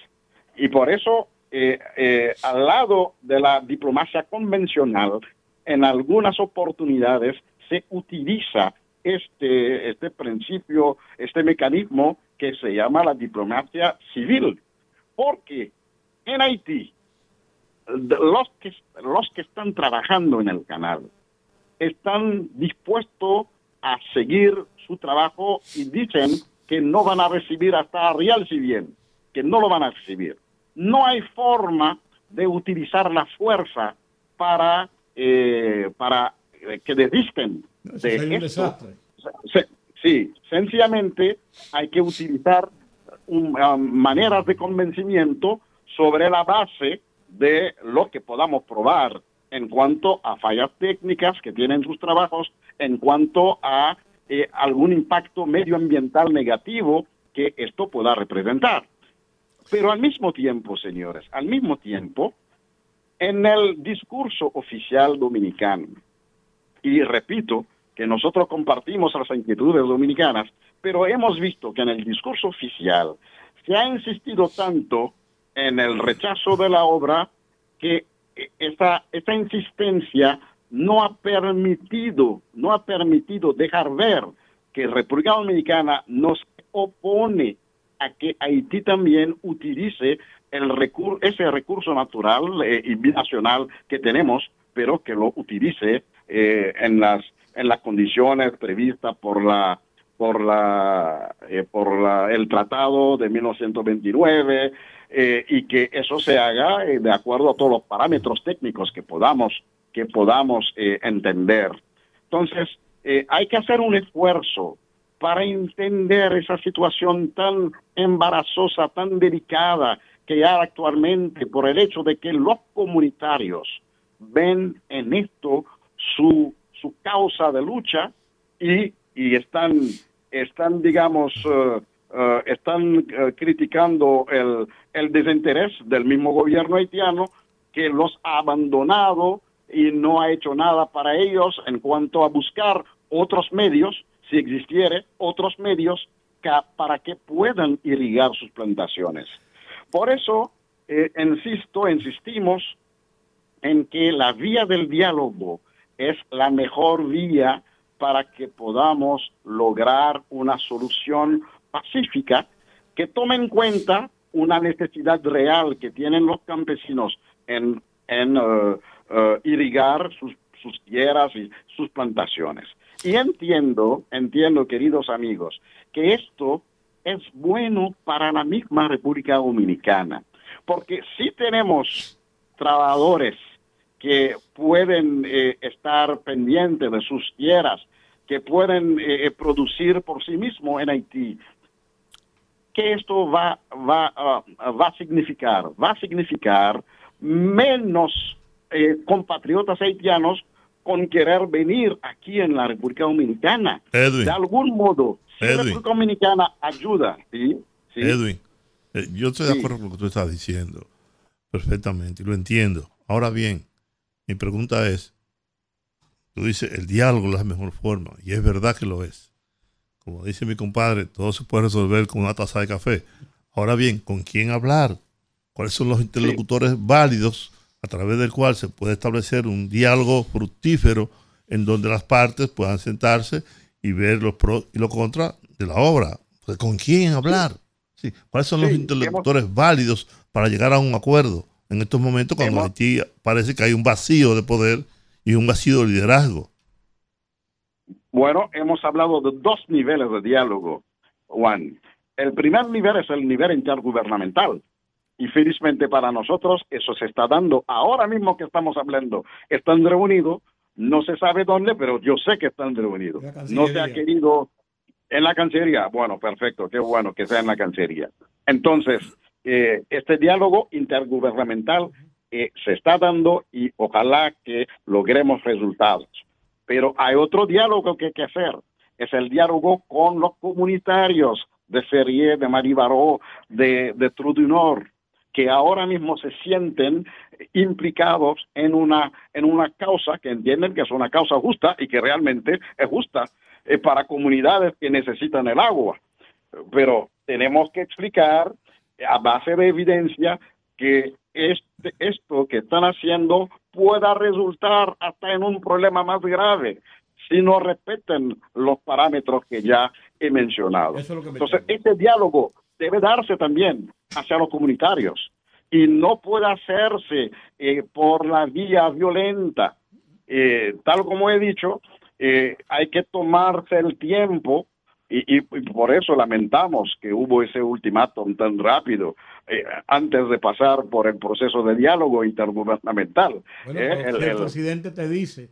Y por eso eh, eh, al lado de la diplomacia convencional, en algunas oportunidades se utiliza este, este principio, este mecanismo que se llama la diplomacia civil. Porque en Haití, los que, los que están trabajando en el canal están dispuestos a seguir su trabajo y dicen que no van a recibir hasta Ariel si bien, que no lo van a recibir. No hay forma de utilizar la fuerza para, eh, para que desisten de esto. Sí, sencillamente hay que utilizar um, maneras de convencimiento sobre la base de lo que podamos probar en cuanto a fallas técnicas que tienen sus trabajos, en cuanto a eh, algún impacto medioambiental negativo que esto pueda representar. Pero al mismo tiempo, señores, al mismo tiempo, en el discurso oficial dominicano, y repito que nosotros compartimos las inquietudes dominicanas, pero hemos visto que en el discurso oficial se ha insistido tanto en el rechazo de la obra que esa, esa insistencia no ha permitido, no ha permitido dejar ver que República Dominicana nos opone a que Haití también utilice el recur ese recurso natural eh, y binacional que tenemos, pero que lo utilice eh, en las en las condiciones previstas por la por la eh, por la, el tratado de 1929 eh, y que eso se haga eh, de acuerdo a todos los parámetros técnicos que podamos, que podamos eh, entender. Entonces, hay que hacer un esfuerzo para entender esa situación tan embarazosa, tan delicada que hay actualmente por el hecho de que los comunitarios ven en esto su, su causa de lucha y, y están, están, digamos, eh, están eh, criticando el, el desinterés del mismo gobierno haitiano que los ha abandonado y no ha hecho nada para ellos en cuanto a buscar otros medios, si existiere otros medios para que puedan irrigar sus plantaciones. Por eso, eh, insisto, insistimos en que la vía del diálogo es la mejor vía para que podamos lograr una solución pacífica que tome en cuenta una necesidad real que tienen los campesinos en, en uh, uh, irrigar sus, tierras y sus plantaciones. Y entiendo, entiendo, queridos amigos, que esto es bueno para la misma República Dominicana, porque si tenemos trabajadores que pueden eh, estar pendientes de sus tierras, que pueden eh, producir por sí mismos en Haití, ¿qué esto va, va, uh, va a significar? Va a significar menos eh, compatriotas haitianos con querer venir aquí en la República Dominicana. Edwin. De algún modo, si la República Dominicana ayuda, ¿sí? ¿Sí? Edwin, eh, yo estoy de acuerdo con lo que tú estás diciendo perfectamente y lo entiendo. Ahora bien, mi pregunta es, tú dices, el diálogo es la mejor forma, y es verdad que lo es como dice mi compadre, todo se puede resolver con una taza de café. Ahora bien, ¿con quién hablar? ¿Cuáles son los interlocutores válidos a través del cual se puede establecer un diálogo fructífero en donde las partes puedan sentarse y ver los pros y los contras de la obra? Pues, ¿Con quién hablar? Sí. ¿Cuáles son los interlocutores válidos para llegar a un acuerdo en estos momentos cuando Haití parece que hay un vacío de poder y un vacío de liderazgo? Bueno, hemos hablado de dos niveles de diálogo, Juan. El primer nivel es el nivel intergubernamental. Y felizmente para nosotros eso se está dando. Ahora mismo que estamos hablando, están reunidos, no se sabe dónde, pero yo sé que están reunidos. No se ha querido en la Cancillería. Bueno, perfecto, qué bueno que sea en la Cancillería. Entonces, eh, este diálogo intergubernamental eh, se está dando y ojalá que logremos resultados. Pero hay otro diálogo que hay que hacer, es el diálogo con los comunitarios de Ferrier, de Maribaró, de, de que ahora mismo se sienten implicados en una, en una causa que entienden que es una causa justa y que realmente es justa eh, para comunidades que necesitan el agua. Pero tenemos que explicar a base de evidencia que este, esto que están haciendo pueda resultar hasta en un problema más grave si no respeten los parámetros que ya he mencionado. Entonces, este diálogo debe darse también hacia los comunitarios y no puede hacerse eh, por la vía violenta. Eh, tal como he dicho, eh, hay que tomarse el tiempo y, y, por eso lamentamos que hubo ese ultimátum tan rápido eh, antes de pasar por el proceso de diálogo intergubernamental. Bueno, eh, el, el, presidente te dice,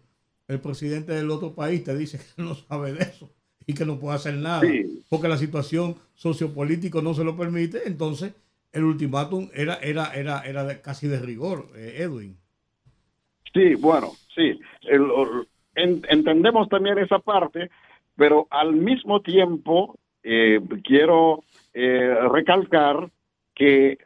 el presidente del otro país te dice que no sabe de eso y que no puede hacer nada sí. porque la situación sociopolítica no se lo permite, entonces el ultimátum era, era, era, era de, casi de rigor, eh, Edwin. Sí, bueno, sí. Entendemos también esa parte, pero al mismo tiempo eh, quiero eh, recalcar que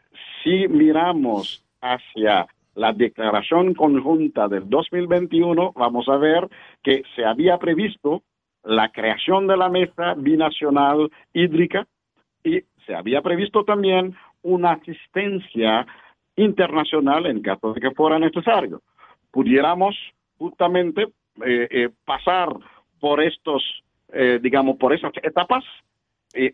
si miramos hacia la declaración conjunta del 2021, vamos a ver que se había previsto la creación de la mesa binacional hídrica y se había previsto también una asistencia internacional en caso de que fuera necesario. Pudiéramos justamente eh, pasar por estos, eh, digamos, por esas etapas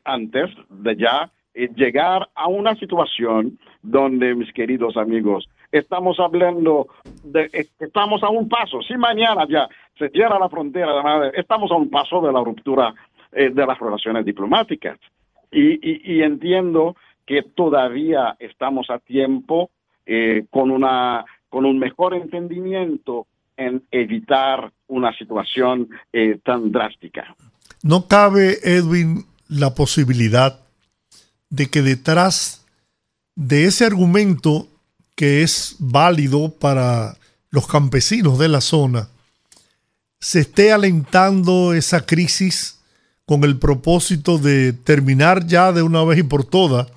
antes de ya llegar a una situación donde, mis queridos amigos, estamos hablando de, estamos a un paso, si mañana ya se cierra la frontera, estamos a un paso de la ruptura de las relaciones diplomáticas. Y, y, entiendo que todavía estamos a tiempo eh, con, una, con un mejor entendimiento en evitar una situación eh, tan drástica. No cabe, Edwin, la posibilidad de que detrás de ese argumento que es válido para los campesinos de la zona, se esté alentando esa crisis con el propósito de terminar ya de una vez y por todas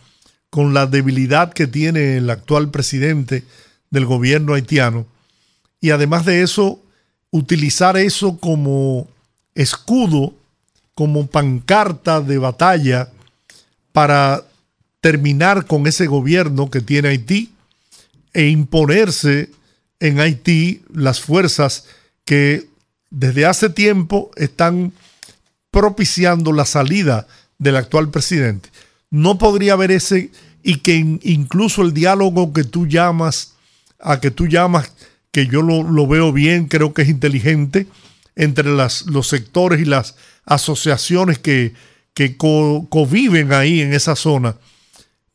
con la debilidad que tiene el actual presidente del gobierno haitiano y además de eso, utilizar eso como escudo, como pancarta de batalla para terminar con ese gobierno que tiene Haití e imponerse en Haití las fuerzas que desde hace tiempo están propiciando la salida del actual presidente. No podría haber ese y que incluso el diálogo que tú llamas, a que tú llamas que yo lo, lo veo bien, creo que es inteligente, entre las, los sectores y las asociaciones que, que co conviven ahí en esa zona.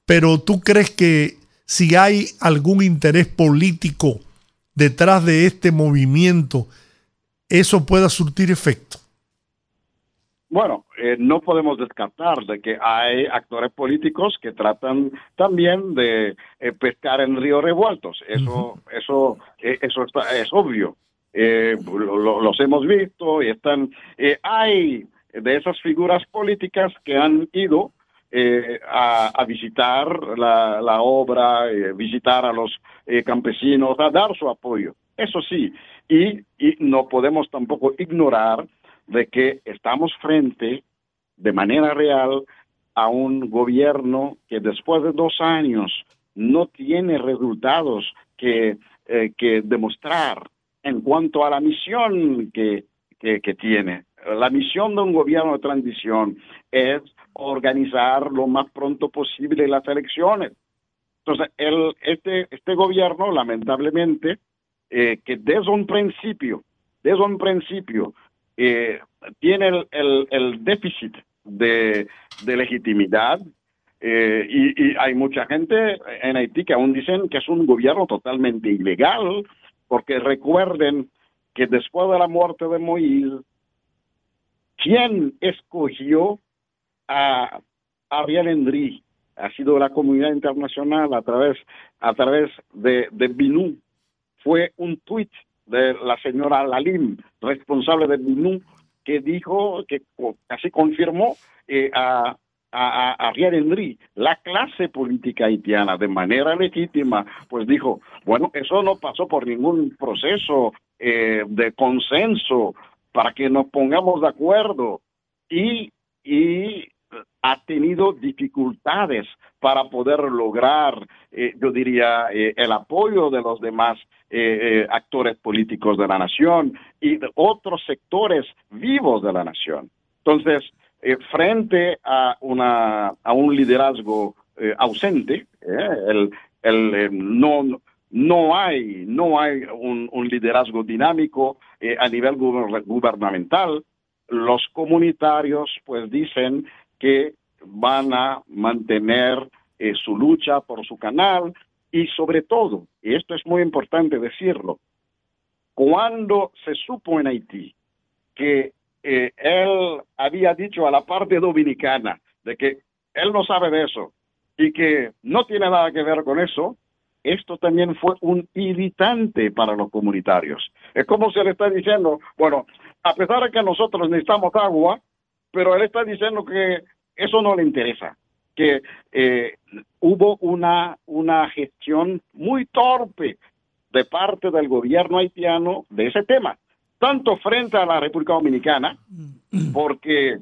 Pero tú crees que si hay algún interés político detrás de este movimiento, eso pueda surtir efecto. Bueno, eh, no podemos descartar de que hay actores políticos que tratan también de eh, pescar en ríos revueltos. Eso, eso, eh, eso está, es obvio. Lo, los hemos visto y están. hay de esas figuras políticas que han ido a, a, visitar la, la obra, visitar a los campesinos, a dar su apoyo. Eso sí, y, y no podemos tampoco ignorar de que estamos frente de manera real a un gobierno que después de dos años no tiene resultados que, eh, que demostrar en cuanto a la misión que, que, tiene. La misión de un gobierno de transición es organizar lo más pronto posible las elecciones. Entonces, el, este, este gobierno, lamentablemente, eh, que desde un principio, desde un principio, eh, tiene el, el, déficit de, de legitimidad eh, y, y, hay mucha gente en Haití que aún dicen que es un gobierno totalmente ilegal, porque recuerden que después de la muerte de Moïse, ¿quién escogió a Ariel Henry? Ha sido la comunidad internacional a través, a través de, de Binu. Fue un tuit de la señora Lalim, responsable del MINU, que dijo, que casi confirmó eh, a, a, a la clase política haitiana, de manera legítima, pues dijo, bueno, eso no pasó por ningún proceso eh, de consenso para que nos pongamos de acuerdo. Y, y ha tenido dificultades para poder lograr, eh, yo diría, eh, el apoyo de los demás eh, actores políticos de la nación y de otros sectores vivos de la nación. Entonces, frente a, una, a un liderazgo ausente, el, el no, no hay, no hay un, liderazgo dinámico a nivel gubernamental. Los comunitarios pues dicen que van a mantener eh, su lucha por su canal y sobre todo, y esto es muy importante decirlo, cuando se supo en Haití que eh, él había dicho a la parte dominicana de que él no sabe de eso y que no tiene nada que ver con eso, esto también fue un irritante para los comunitarios. Es como se le está diciendo, bueno, a pesar de que nosotros necesitamos agua, pero él está diciendo que eso no le interesa, que eh, hubo una, una gestión muy torpe de parte del gobierno haitiano de ese tema, tanto frente a la República Dominicana, porque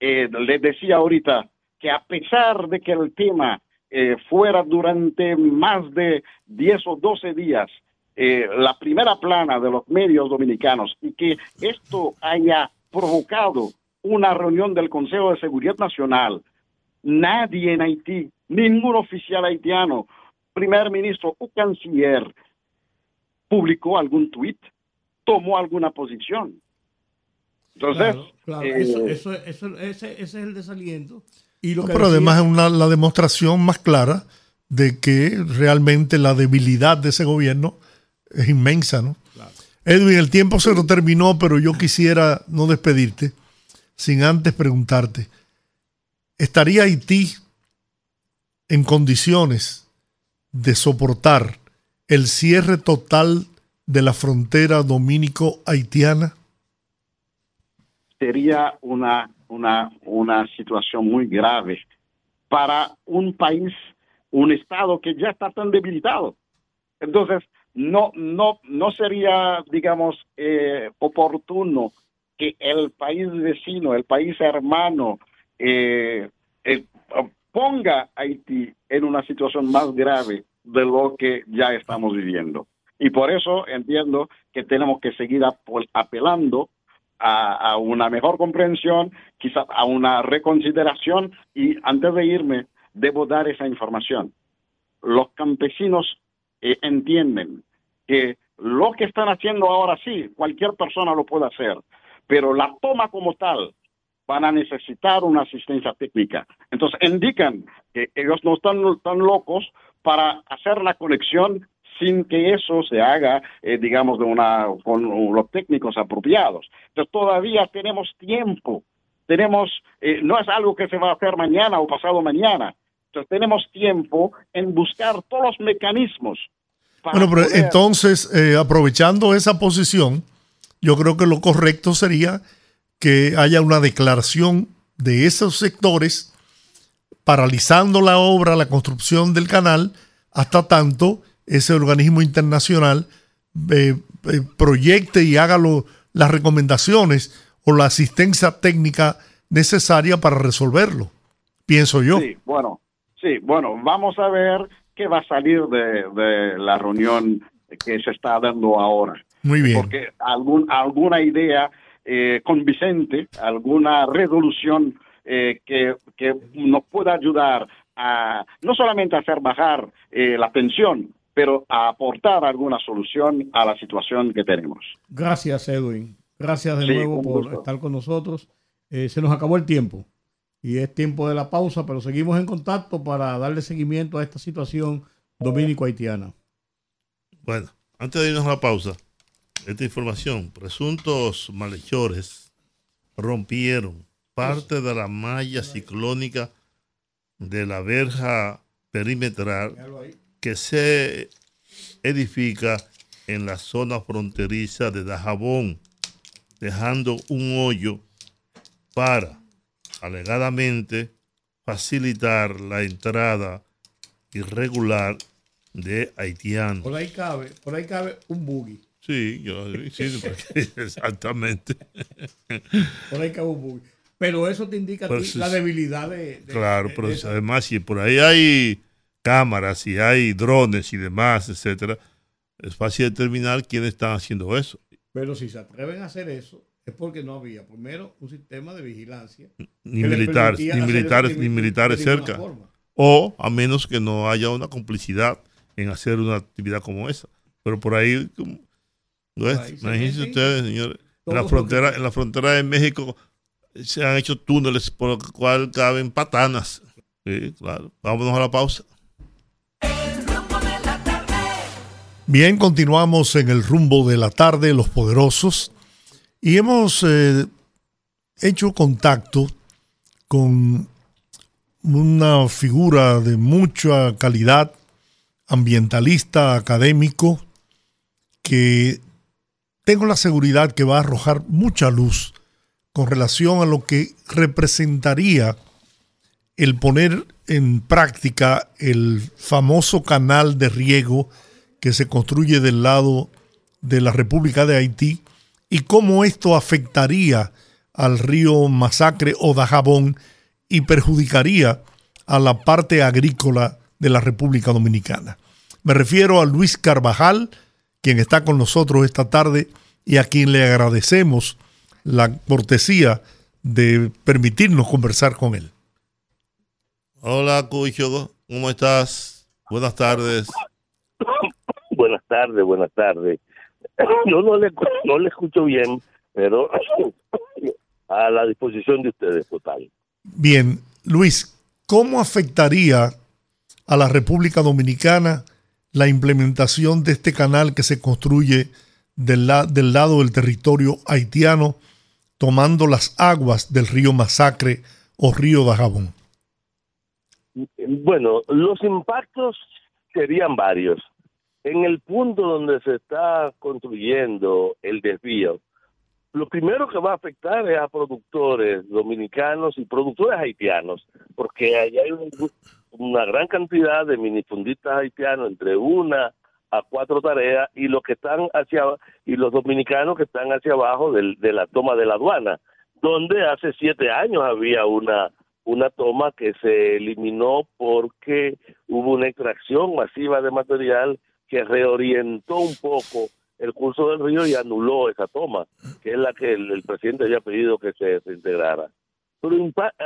eh, les decía ahorita que a pesar de que el tema eh, fuera durante más de 10 o 12 días eh, la primera plana de los medios dominicanos y que esto haya provocado una reunión del Consejo de Seguridad Nacional, nadie en Haití, ningún oficial haitiano, primer ministro o canciller, publicó algún tuit, tomó alguna posición. Entonces, eh, eso, ese, es el desaliento. Y lo pero además es una, la demostración más clara de que realmente la debilidad de ese gobierno es inmensa, ¿no? Edwin, el tiempo se lo terminó, pero yo quisiera no despedirte sin antes preguntarte, ¿estaría Haití en condiciones de soportar el cierre total de la frontera dominico-haitiana? Sería una, una, una situación muy grave para un país, un Estado que ya está tan debilitado. Entonces, no, no, no sería, digamos, eh, oportuno que el país vecino, el país hermano, eh, eh, ponga a Haití en una situación más grave de lo que ya estamos viviendo. Y por eso entiendo que tenemos que seguir apelando a, una mejor comprensión, quizás a una reconsideración. Y antes de irme, debo dar esa información. Los campesinos eh, entienden que lo que están haciendo ahora sí, cualquier persona lo puede hacer, pero la toma como tal van a necesitar una asistencia técnica. Entonces indican que ellos no están tan locos para hacer la conexión sin que eso se haga, eh, digamos, de una, con los técnicos apropiados. Entonces todavía tenemos tiempo, tenemos, eh, no es algo que se va a hacer mañana o pasado mañana, entonces tenemos tiempo en buscar todos los mecanismos. bueno, pero entonces, eh, aprovechando esa posición, yo creo que lo correcto sería que haya una declaración de esos sectores paralizando la obra, la construcción del canal, hasta tanto ese organismo internacional eh, eh, proyecte y haga las recomendaciones o la asistencia técnica necesaria para resolverlo, pienso yo. Sí, bueno, sí, bueno, vamos a ver qué va a salir de la reunión que se está dando ahora. Muy bien. Porque algún, alguna idea eh, convincente, alguna resolución eh, que, que, nos pueda ayudar a no solamente a hacer bajar eh, la tensión, pero a aportar alguna solución a la situación que tenemos. Gracias, Edwin. Gracias de nuevo por estar con nosotros. se nos acabó el tiempo y es tiempo de la pausa, pero seguimos en contacto para darle seguimiento a esta situación dominico-haitiana. Bueno, antes de irnos a la pausa, esta información, presuntos malhechores rompieron parte de la malla ciclónica de la verja perimetral que se edifica en la zona fronteriza de Dajabón, dejando un hoyo para, alegadamente, facilitar la entrada irregular de haitianos. Por ahí cabe, por ahí cabe un buggy. Sí, yo, sí, [laughs] exactamente. Por ahí Pero eso te indica la debilidad de. claro, pero además, si por ahí hay cámaras, si hay drones y demás, etcétera, es fácil determinar quiénes están haciendo eso. Pero si se atreven a hacer eso, es porque no había, primero, un sistema de vigilancia. Ni militares, ni militares, ni militares cerca. O a menos que no haya una complicidad en hacer una actividad como esa. Pero por ahí imagínense ustedes, señores, en la, frontera, en la frontera de México se han hecho túneles por los cuales caben patanas. Sí, claro. Vámonos a la pausa. Bien, continuamos en el rumbo de la tarde, los poderosos, y hemos eh, hecho contacto con una figura de mucha calidad, ambientalista, académico, que tengo la seguridad que va a arrojar mucha luz con relación a lo que representaría el poner en práctica el famoso canal de riego que se construye del lado de la República de Haití y cómo esto afectaría al río Masacre o Dajabón y perjudicaría a la parte agrícola de la República Dominicana. Me refiero a Luis Carvajal, quien está con nosotros esta tarde y a quien le agradecemos la cortesía de permitirnos conversar con él. Hola, Cucho, ¿cómo estás? Buenas tardes. Buenas tardes, buenas tardes. [clears throat] Yo no le, no le escucho bien, pero [clears throat] a la disposición de ustedes, total. Bien, Luis, ¿cómo afectaría a la República Dominicana la implementación de este canal que se construye del, del lado del territorio haitiano, tomando las aguas del río Masacre o río Dajabón? Bueno, los impactos serían varios. En el punto donde se está construyendo el desvío, lo primero que va a afectar es a productores dominicanos y productores haitianos, porque allá hay una gran cantidad de minifundistas haitianos, entre una a cuatro tareas, y los que están hacia y los dominicanos que están hacia abajo de la toma de la aduana, donde hace siete años había una una toma que se eliminó porque hubo una extracción masiva de material que reorientó un poco el curso del río y anuló esa toma, que es la que el, presidente había pedido que se, integrara. Pero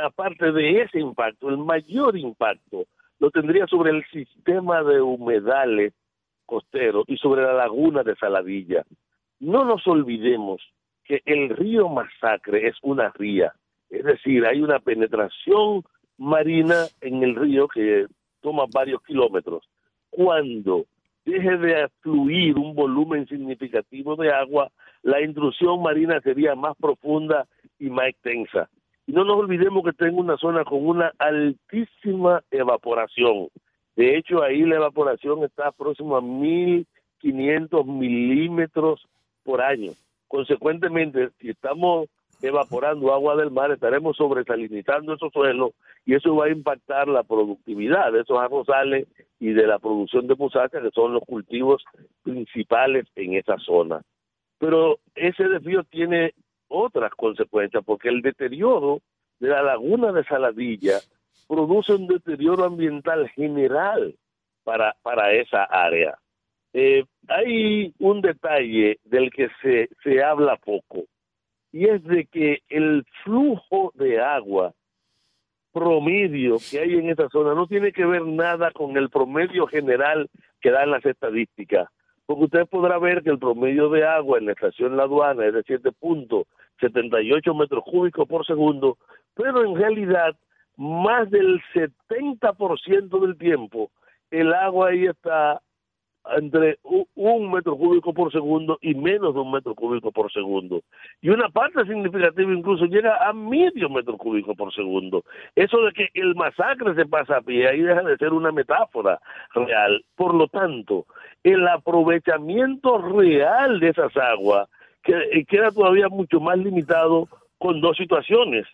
aparte de ese impacto, el mayor impacto lo tendría sobre el sistema de humedales costeros y sobre la laguna de Saladilla. No nos olvidemos que el río Masacre es una ría, es decir, hay una penetración marina en el río que toma varios kilómetros. Cuando deje de fluir un volumen significativo de agua, la intrusión marina sería más profunda y más extensa. Y no nos olvidemos que tengo una zona con una altísima evaporación. De hecho, ahí la evaporación está próxima a 1.500 milímetros por año. Consecuentemente, si estamos evaporando agua del mar, estaremos sobresalinizando esos suelos y eso va a impactar la productividad de esos arrozales y de la producción de musaca, que son los cultivos principales en esa zona. Pero ese desvío tiene otras consecuencias, porque el deterioro de la laguna de Saladilla produce un deterioro ambiental general para, para esa área. Eh, hay un detalle del que se, se habla poco y es de que el flujo de agua promedio que hay en esa zona no tiene que ver nada con el promedio general que dan las estadísticas. Porque usted podrá ver que el promedio de agua en la estación La Aduana es de 7.78 metros cúbicos por segundo, pero en realidad más del 70% del tiempo el agua ahí está entre un metro cúbico por segundo y menos de un metro cúbico por segundo. Y una parte significativa incluso llega a medio metro cúbico por segundo. Eso de que el masacre se pasa a pie, ahí deja de ser una metáfora real. Por lo tanto, el aprovechamiento real de esas aguas que, queda todavía mucho más limitado con dos situaciones.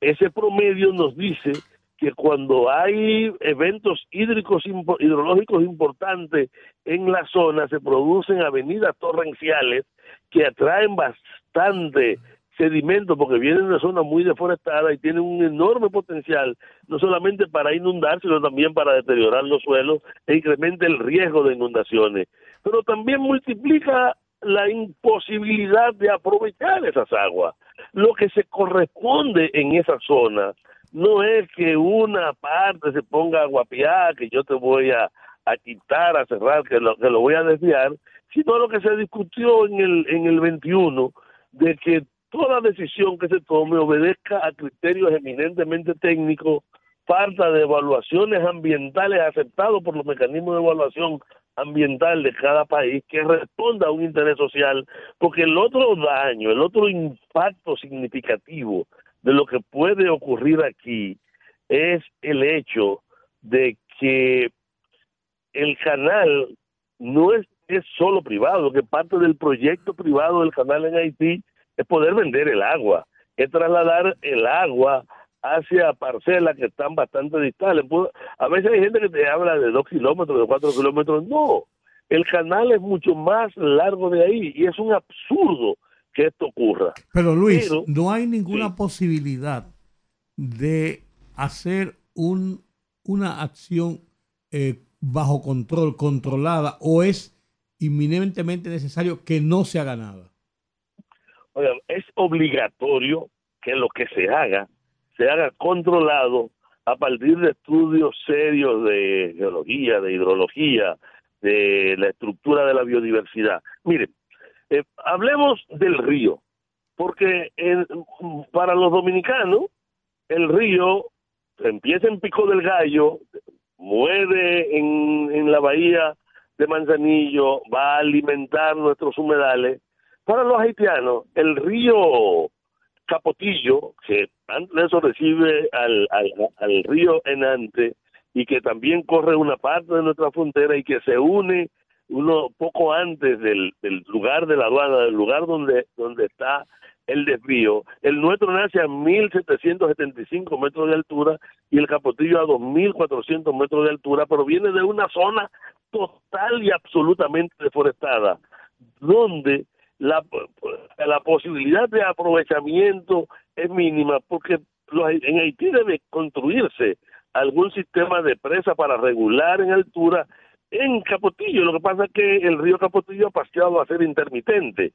Ese promedio nos dice que cuando hay eventos hídricos hidrológicos importantes en la zona se producen avenidas torrenciales que atraen bastante sedimento porque vienen de una zona muy deforestada y tienen un enorme potencial no solamente para inundar sino también para deteriorar los suelos e incrementa el riesgo de inundaciones. Pero también multiplica la imposibilidad de aprovechar esas aguas lo que se corresponde en esa zona no es que una parte se ponga a guapiar, que yo te voy a, a quitar, a cerrar, que lo, que lo voy a desviar, sino lo que se discutió en el, en el 21 de que toda decisión que se tome obedezca a criterios eminentemente técnicos, falta de evaluaciones ambientales aceptados por los mecanismos de evaluación ambiental de cada país que responda a un interés social, porque el otro daño, el otro impacto significativo de lo que puede ocurrir aquí es el hecho de que el canal no es, es solo privado, que parte del proyecto privado del canal en Haití es poder vender el agua, es trasladar el agua hacia parcelas que están bastante distales. A veces hay gente que te habla de dos kilómetros, de cuatro kilómetros. No, el canal es mucho más largo de ahí y es un absurdo que esto ocurra. Pero Luis, no hay ninguna posibilidad de hacer un, una acción eh, bajo control, controlada, o es inminentemente necesario que no se haga nada? Oiga, es obligatorio que lo que se haga, se haga controlado a partir de estudios serios de geología, de hidrología, de la estructura de la biodiversidad. Miren, eh, hablemos del río, porque para los dominicanos el río empieza en Pico del Gallo, muere en, en la bahía de Manzanillo, va a alimentar nuestros humedales. Para los haitianos, el río Capotillo, que antes de eso recibe al, al, al río Enante y que también corre una parte de nuestra frontera y que se une uno poco antes del, lugar de la aduana, del lugar donde, donde está el desvío. El nuestro nace a 1.775 metros de altura y el Capotillo a 2.400 metros de altura, pero viene de una zona total y absolutamente deforestada, donde la, la posibilidad de aprovechamiento es mínima, porque en Haití debe construirse algún sistema de presa para regular en altura en Capotillo. Lo que pasa es que el río Capotillo ha pasado a ser intermitente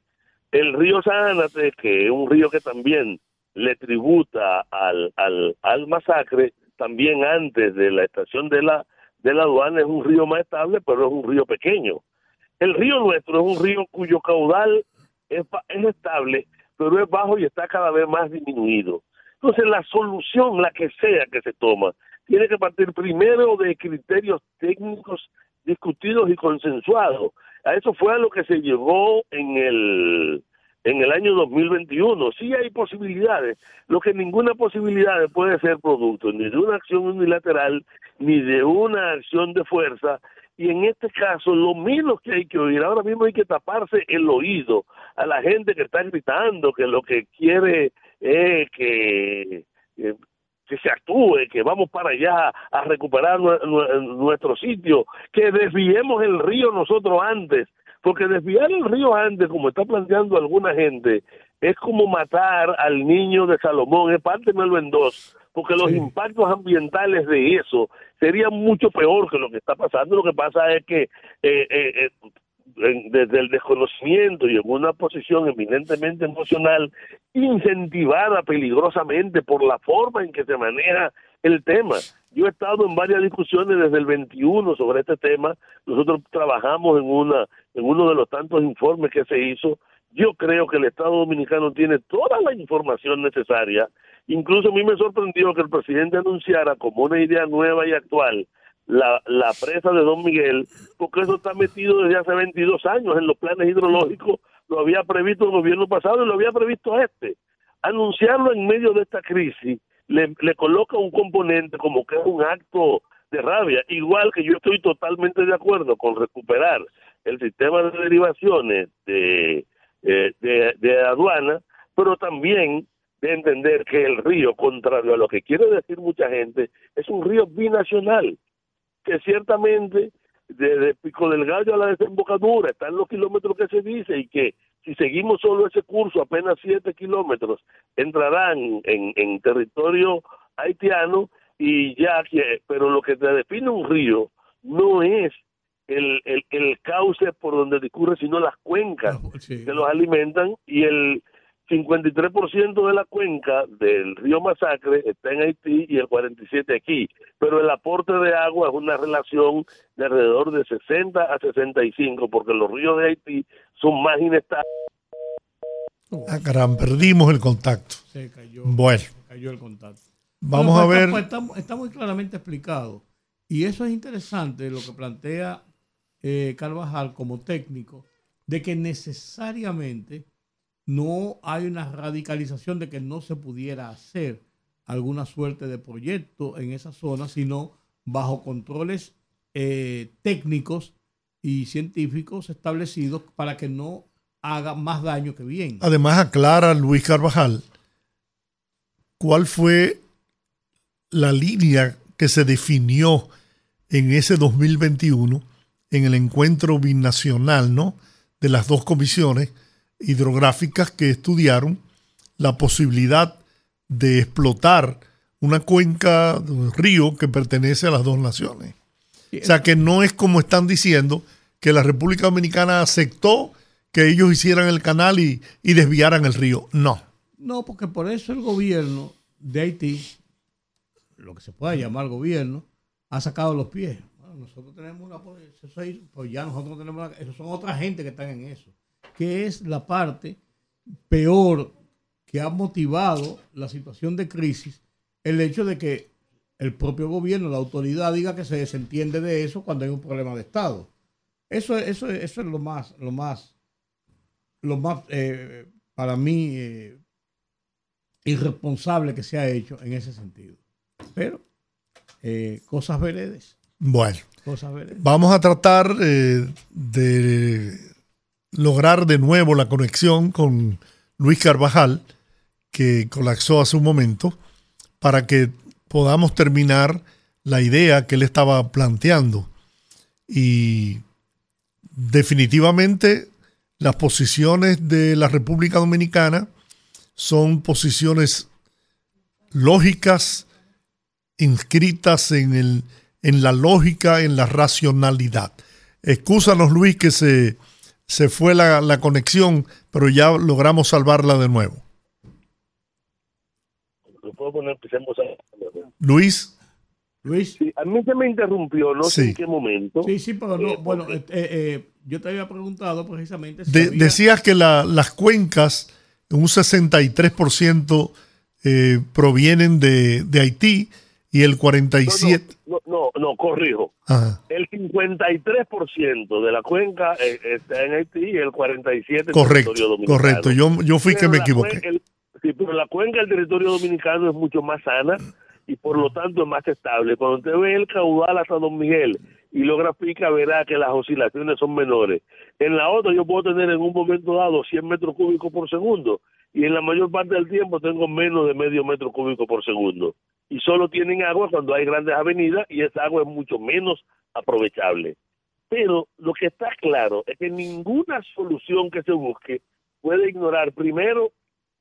el río Sánate, que es un río que también le tributa al, al, al masacre, también antes de la estación de la, de la aduana, es un río más estable, pero es un río pequeño. El río nuestro es un río cuyo caudal es, es estable, pero es bajo y está cada vez más disminuido. Entonces, la solución, la que sea que se toma, tiene que partir primero de criterios técnicos discutidos y consensuados. A eso fue a lo que se llegó en el en el año 2021. Sí hay posibilidades, lo que ninguna posibilidad puede ser producto ni de una acción unilateral ni de una acción de fuerza. Y en este caso, lo menos que hay que oír, ahora mismo hay que taparse el oído a la gente que está gritando que lo que quiere es que, que que se actúe, que vamos para allá a recuperar nuestro sitio, que desviemos el río nosotros antes, porque desviar el río antes, como está planteando alguna gente, es como matar al niño de Salomón, es parte en dos, porque los impactos ambientales de eso serían mucho peor que lo que está pasando. Lo que pasa es que eh, eh, eh desde el desconocimiento y en una posición eminentemente emocional, incentivada peligrosamente por la forma en que se maneja el tema. Yo he estado en varias discusiones desde el 21 sobre este tema. Nosotros trabajamos en una en uno de los tantos informes que se hizo. Yo creo que el Estado Dominicano tiene toda la información necesaria. Incluso a mí me sorprendió que el presidente anunciara como una idea nueva y actual la, la presa de Don Miguel, porque eso está metido desde hace 22 años en los planes hidrológicos, lo había previsto el gobierno pasado y lo había previsto este. Anunciarlo en medio de esta crisis le, le coloca un componente como que es un acto de rabia, igual que yo estoy totalmente de acuerdo con recuperar el sistema de derivaciones de, eh, de, de aduana, pero también de entender que el río, contrario a lo que quiere decir mucha gente, es un río binacional que ciertamente desde Pico del Gallo a la desembocadura están los kilómetros que se dice y que si seguimos solo ese curso, apenas siete kilómetros, entrarán en, en territorio haitiano y ya que, pero lo que te define un río no es el, el, el cauce por donde discurre, sino las cuencas que los alimentan y el 53% de la cuenca del río Masacre está en Haití y el 47% aquí, pero el aporte de agua es una relación de alrededor de 60 a 65, porque los ríos de Haití son más inestables. Ah, caramba, perdimos el contacto. Se cayó, Bueno. se cayó el contacto. Vamos Bueno, a pues, ver. está- pues, está, está muy claramente explicado. Y eso es interesante lo que plantea eh, Carvajal como técnico, de que necesariamente no hay una radicalización de que no se pudiera hacer alguna suerte de proyecto en esa zona, sino bajo controles eh, técnicos y científicos establecidos para que no haga más daño que bien. Además, aclara Luis Carvajal cuál fue la línea que se definió en ese 2021 en el encuentro binacional, ¿no? De las dos comisiones hidrográficas que estudiaron la posibilidad de explotar una cuenca, un río que pertenece a las dos naciones. O sea que no es como están diciendo que la República Dominicana aceptó que ellos hicieran el canal y, y desviaran el río. No. No, porque por eso el gobierno de Haití, lo que se pueda llamar gobierno, ha sacado los pies. Bueno, nosotros tenemos una eso es- pues ya nosotros tenemos una, eso son otra gente que están en eso, que es la parte peor que ha motivado la situación de crisis, el hecho de que el propio gobierno, la autoridad diga que se desentiende de eso cuando hay un problema de Estado. Eso, es- eso, es- eso es lo más, lo más, lo más eh, para mí eh, irresponsable que se ha hecho en ese sentido. Pero eh, cosas veredes, Bueno, cosas veredes. vamos a tratar de lograr de nuevo la conexión con Luis Carvajal, que colapsó hace un momento, para que podamos terminar la idea que él estaba planteando. Y definitivamente las posiciones de la República Dominicana son posiciones lógicas, inscritas en, el, en la lógica, en la racionalidad. Excúsanos, Luis, que se, se fue la, la conexión, pero ya logramos salvarla de nuevo. Lo puedo poner, empecemos a... Luis, Luis, Sí, a mí se me interrumpió, no sé en qué momento. sí, sí, pero Eh, no, bueno, porque- eh, eh, yo te había preguntado precisamente si de- había- decías que la- las cuencas, un 63% eh, provienen de, de Haití y el 47%... No, no, no, no, corrijo. Ajá, El 53% de la cuenca eh, está en Haití y el 47% en correcto, territorio dominicano. correcto. Yo, yo fui que me equivoqué. el- sí, pero la cuenca del territorio dominicano es mucho más sana y por lo tanto es más estable. Cuando usted ve el caudal hasta Don Miguel y lo grafica, verá que las oscilaciones son menores. En la otra yo puedo tener en un momento dado 100 metros cúbicos por segundo y en la mayor parte del tiempo tengo menos de medio metro cúbico por segundo. Y solo tienen agua cuando hay grandes avenidas y esa agua es mucho menos aprovechable. Pero lo que está claro es que ninguna solución que se busque puede ignorar primero,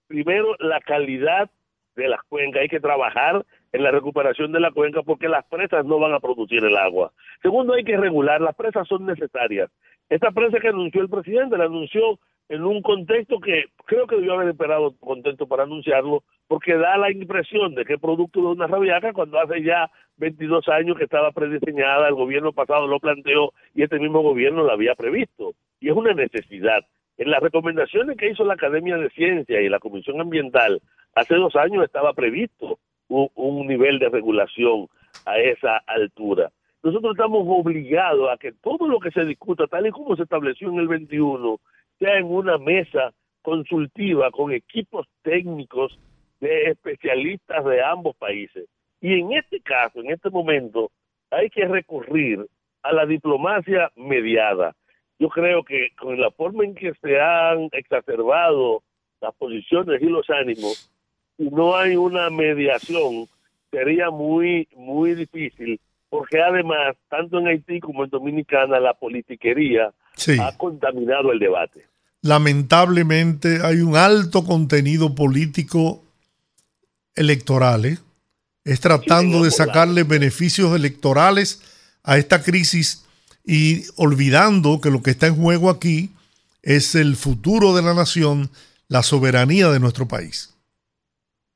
primero la calidad de las cuencas. Hay que trabajar en la recuperación de la cuenca porque las presas no van a producir el agua. Segundo, hay que regular. Las presas son necesarias. Esta presa que anunció el presidente la anunció en un contexto que creo que debió haber esperado otro contexto para anunciarlo, porque da la impresión de que es producto de una rabiaca cuando hace ya 22 años que estaba prediseñada, el gobierno pasado lo planteó y este mismo gobierno la había previsto. Y es una necesidad. En las recomendaciones que hizo la Academia de Ciencia y la Comisión Ambiental hace dos años estaba previsto un, un nivel de regulación a esa altura. Nosotros estamos obligados a que todo lo que se discuta, tal y como se estableció en el 21, sea en una mesa consultiva con equipos técnicos de especialistas de ambos países. Y en este caso, en este momento, hay que recurrir a la diplomacia mediada. Yo creo que con la forma en que se han exacerbado las posiciones y los ánimos, si no hay una mediación, sería muy, muy difícil, porque además, tanto en Haití como en Dominicana, la politiquería Sí. ha contaminado el debate. lamentablemente hay un alto contenido político electoral. ¿eh? Es tratando de sacarle beneficios electorales a esta crisis y olvidando que lo que está en juego aquí es el futuro de la nación, la soberanía de nuestro país.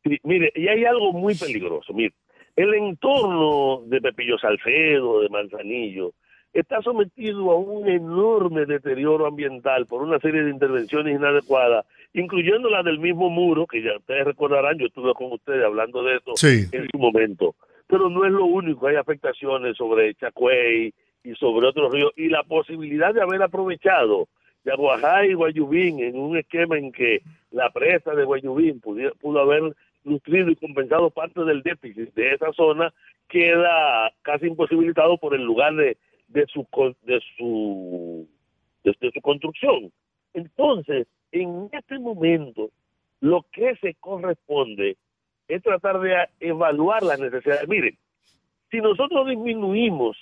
Sí, mire, y hay algo muy peligroso. Mire, el entorno de Pepillo Salcedo, de Manzanillo, está sometido a un enorme deterioro ambiental por una serie de intervenciones inadecuadas, incluyendo la del mismo muro, que ya ustedes recordarán, yo estuve con ustedes hablando de eso en su momento. Pero no es lo único, hay afectaciones sobre Chacuey y sobre otros ríos, y la posibilidad de haber aprovechado Yaguajá y Guayubín en un esquema en que la presa de Guayubín pudo haber nutrido y compensado parte del déficit de esa zona, queda casi imposibilitado por el lugar de, de su de su de, su construcción. Entonces, en este momento, lo que se corresponde es tratar de evaluar las necesidades. Miren, si nosotros disminuimos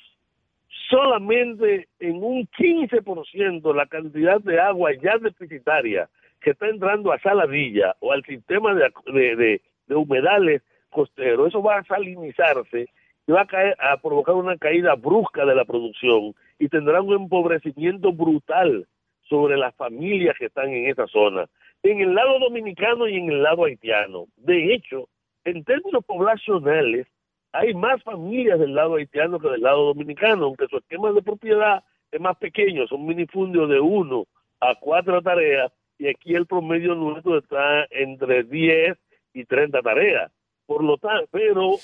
solamente en un 15% la cantidad de agua ya deficitaria que está entrando a Saladilla o al sistema de, de, de humedales costeros, eso va a salinizarse y va a, caer, a provocar una caída brusca de la producción y tendrá un empobrecimiento brutal sobre las familias que están en esa zona, en el lado dominicano y en el lado haitiano. De hecho, en términos poblacionales, hay más familias del lado haitiano que del lado dominicano, aunque su esquema de propiedad es más pequeño, son minifundios de uno a cuatro tareas, y aquí el promedio nuestro está entre 10 y 30 tareas. Por lo tanto, pero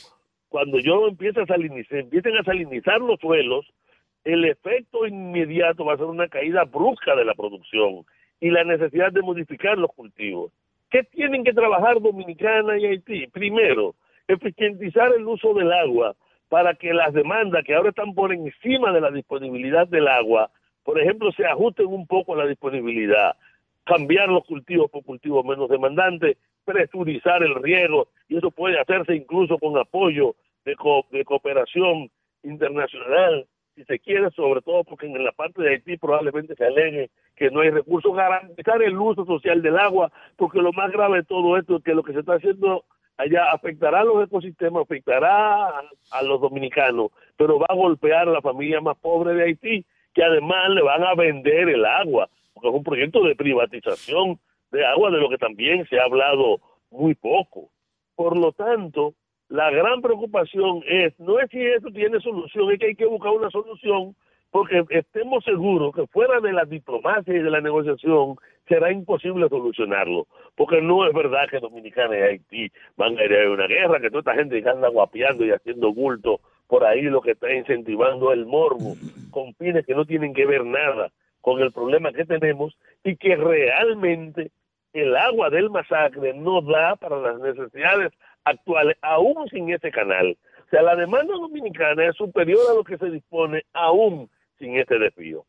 cuando yo empiezo a salinizar, empiecen a salinizar los suelos, el efecto inmediato va a ser una caída brusca de la producción y la necesidad de modificar los cultivos. ¿Qué tienen que trabajar Dominicana y Haití? Primero, eficientizar el uso del agua para que las demandas que ahora están por encima de la disponibilidad del agua, por ejemplo, se ajusten un poco a la disponibilidad, cambiar los cultivos por cultivos menos demandantes, presurizar el riego, y eso puede hacerse incluso con apoyo de, de cooperación internacional, si se quiere, sobre todo porque en la parte de Haití probablemente se alegue que no hay recursos, garantizar el uso social del agua, porque lo más grave de todo esto es que lo que se está haciendo allá afectará a los ecosistemas, afectará a, los dominicanos, pero va a golpear a la familia más pobre de Haití, que además le van a vender el agua, porque es un proyecto de privatización de agua, de lo que también se ha hablado muy poco. Por lo tanto, la gran preocupación es, no es si esto tiene solución, es que hay que buscar una solución porque estemos seguros que fuera de la diplomacia y de la negociación será imposible solucionarlo, porque no es verdad que Dominicana y Haití van a ir a una guerra, que toda esta gente que anda guapeando y haciendo bulto por ahí lo que está incentivando el morbo con fines que no tienen que ver nada con el problema que tenemos y que realmente el agua del masacre no da para las necesidades actuales, aún sin ese canal. O sea, la demanda dominicana es superior a lo que se dispone aún sin este desvío.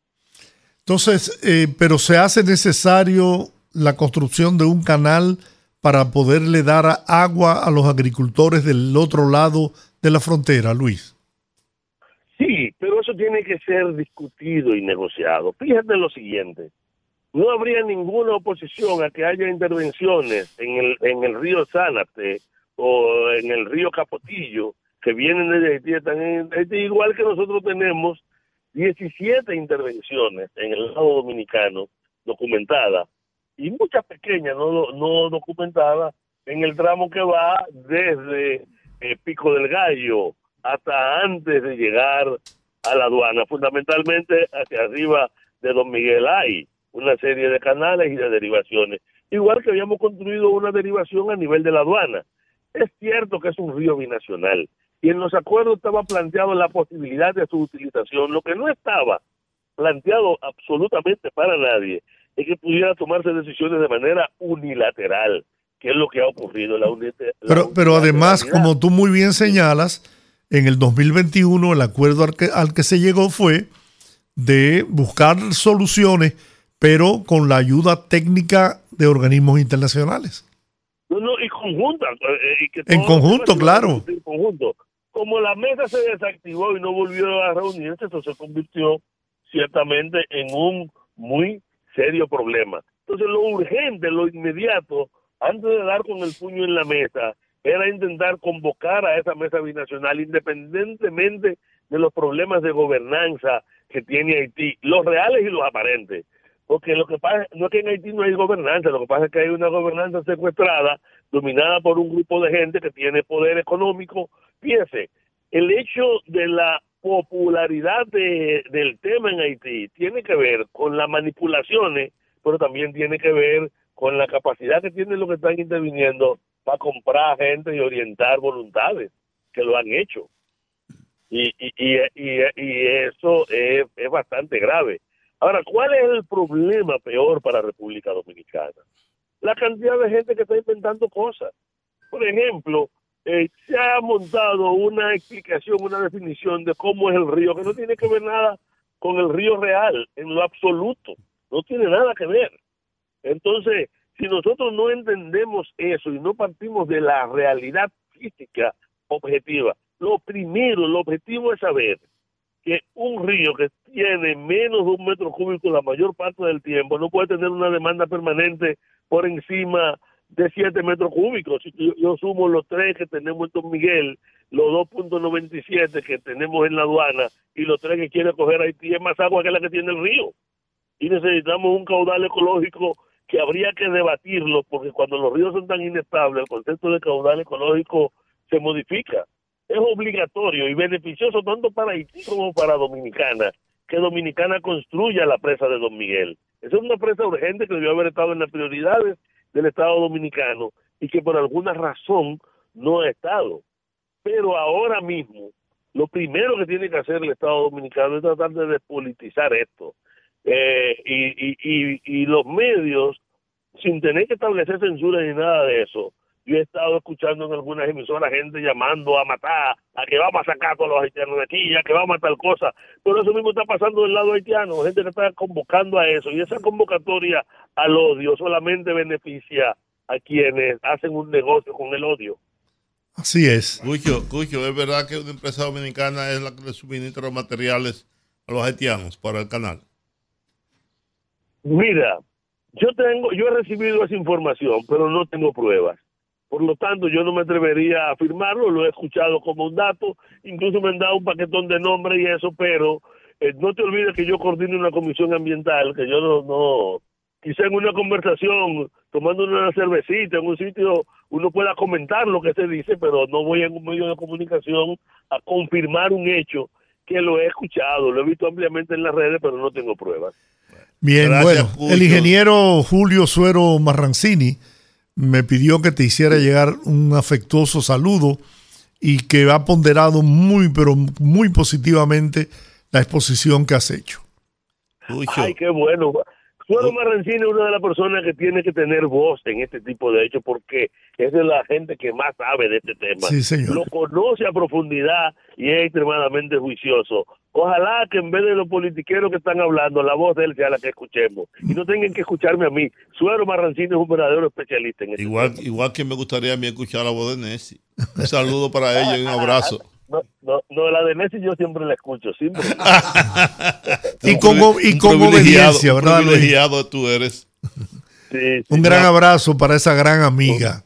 Entonces, eh, pero se hace necesario la construcción de un canal para poderle dar agua a los agricultores del otro lado de la frontera, Luis. Sí, pero eso tiene que ser discutido y negociado. Fíjate lo siguiente, no habría ninguna oposición a que haya intervenciones en el, en el río Zánate o en el río Capotillo, que vienen de Haití, están en Haití, igual que nosotros tenemos 17 intervenciones en el lado dominicano documentadas y muchas pequeñas no, no documentadas en el tramo que va desde eh, Pico del Gallo hasta antes de llegar a la aduana, fundamentalmente hacia arriba de Don Miguel hay una serie de canales y de derivaciones, igual que habíamos construido una derivación a nivel de la aduana. Es cierto que es un río binacional, y en los acuerdos estaba planteado la posibilidad de su utilización. Lo que no estaba planteado absolutamente para nadie es que pudiera tomarse decisiones de manera unilateral, que es lo que ha ocurrido. La, pero, pero además, como tú muy bien señalas, en el 2021 el acuerdo al que, al que se llegó fue de buscar soluciones, pero con la ayuda técnica de organismos internacionales. No, no, y conjunta. Eh, y en conjunto, claro. En conjunto como la mesa se desactivó y no volvió a reunirse, eso se convirtió ciertamente en un muy serio problema. Entonces lo urgente, lo inmediato, antes de dar con el puño en la mesa, era intentar convocar a esa mesa binacional independientemente de los problemas de gobernanza que tiene Haití, los reales y los aparentes. Porque lo que pasa no es que en Haití no hay gobernanza, lo que pasa es que hay una gobernanza secuestrada, dominada por un grupo de gente que tiene poder económico. Fíjese, el hecho de la popularidad de, del tema en Haití tiene que ver con las manipulaciones, pero también tiene que ver con la capacidad que tienen los que están interviniendo para comprar gente y orientar voluntades, que lo han hecho. Y, y, y, y, eso es, es bastante grave. Ahora, ¿cuál es el problema peor para República Dominicana? La cantidad de gente que está inventando cosas. Por ejemplo, eh, se ha montado una explicación, una definición de cómo es el río, que no tiene que ver nada con el río real, en lo absoluto. No tiene nada que ver. Entonces, si nosotros no entendemos eso y no partimos de la realidad física objetiva, lo primero, el objetivo es saber que un río que tiene menos de un metro cúbico la mayor parte del tiempo no puede tener una demanda permanente por encima de 7 metros cúbicos. Si yo, sumo los tres que tenemos en Don Miguel, los 2.97 que tenemos en la aduana y los tres que quiere coger Haití, es más agua que la que tiene el río. Y necesitamos un caudal ecológico que habría que debatirlo, porque cuando los ríos son tan inestables, el concepto de caudal ecológico se modifica es obligatorio y beneficioso tanto para Haití como para Dominicana que Dominicana construya la presa de Don Miguel. Esa es una presa urgente que debió haber estado en las prioridades del Estado dominicano y que por alguna razón no ha estado. Pero ahora mismo, lo primero que tiene que hacer el Estado dominicano es tratar de despolitizar esto. Eh, y, y, los medios, sin tener que establecer censura ni nada de eso, yo he estado escuchando en algunas emisoras gente llamando a matar, a que vamos a sacar a todos los haitianos de aquí, ya que vamos a tal cosa. Pero eso mismo está pasando del lado haitiano, gente que está convocando a eso. Y esa convocatoria al odio solamente beneficia a quienes hacen un negocio con el odio. Así es. Cucho, Cucho, ¿es verdad que una empresa dominicana es la que le suministra materiales a los haitianos para el canal? Mira, yo tengo, yo he recibido esa información, pero no tengo pruebas. Por lo tanto, yo no me atrevería a afirmarlo, lo he escuchado como un dato, incluso me han dado un paquetón de nombres y eso, pero eh, no te olvides que yo coordino una comisión ambiental, que yo no, no, quizá en una conversación, tomando una cervecita en un sitio, uno pueda comentar lo que se dice, pero no voy en un medio de comunicación a confirmar un hecho que lo he escuchado, lo he visto ampliamente en las redes, pero no tengo pruebas. Bien, bueno, el ingeniero Julio Suero Marrancini me pidió que te hiciera llegar un afectuoso saludo y que ha ponderado muy, pero muy positivamente la exposición que has hecho. Ay, qué bueno. Suero Marrancini es una de las personas que tiene que tener voz en este tipo de hechos porque es de la gente que más sabe de este tema. Sí, señor. Lo conoce a profundidad y es extremadamente juicioso. Ojalá que en vez de los politiqueros que están hablando, la voz de él sea la que escuchemos. Y no tengan que escucharme a mí. Suero Marrancini es un verdadero especialista en este igual, Igual que me gustaría a mí escuchar la voz de Nessie. Un saludo para ella y un abrazo. [laughs] No, no, no, la de Messi yo siempre la escucho, siempre. [laughs] y como, y como obediencia, ¿verdad? privilegiado tú eres. Sí, un gran abrazo para esa gran amiga.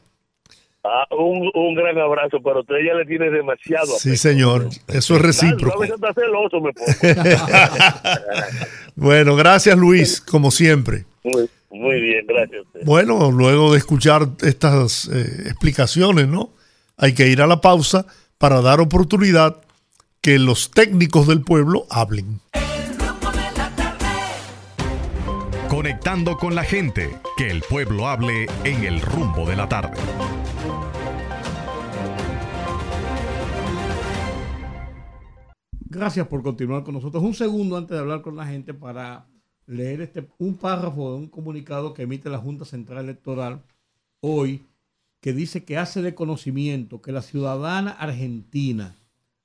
Ah, un, un, gran abrazo, pero usted ya le tiene demasiado. Sí, señor, eso es recíproco. celoso me [laughs] bueno, gracias Luis, como siempre. Muy, muy bien, gracias. Bueno, luego de escuchar estas eh, explicaciones, ¿no? Hay que ir a la pausa para dar oportunidad que los técnicos del pueblo hablen. Conectando con la gente, que el pueblo hable en el rumbo de la tarde. Gracias por continuar con nosotros. Un segundo antes de hablar con la gente para leer este, un párrafo de un comunicado que emite la Junta Central Electoral hoy que dice que hace de conocimiento que la ciudadana argentina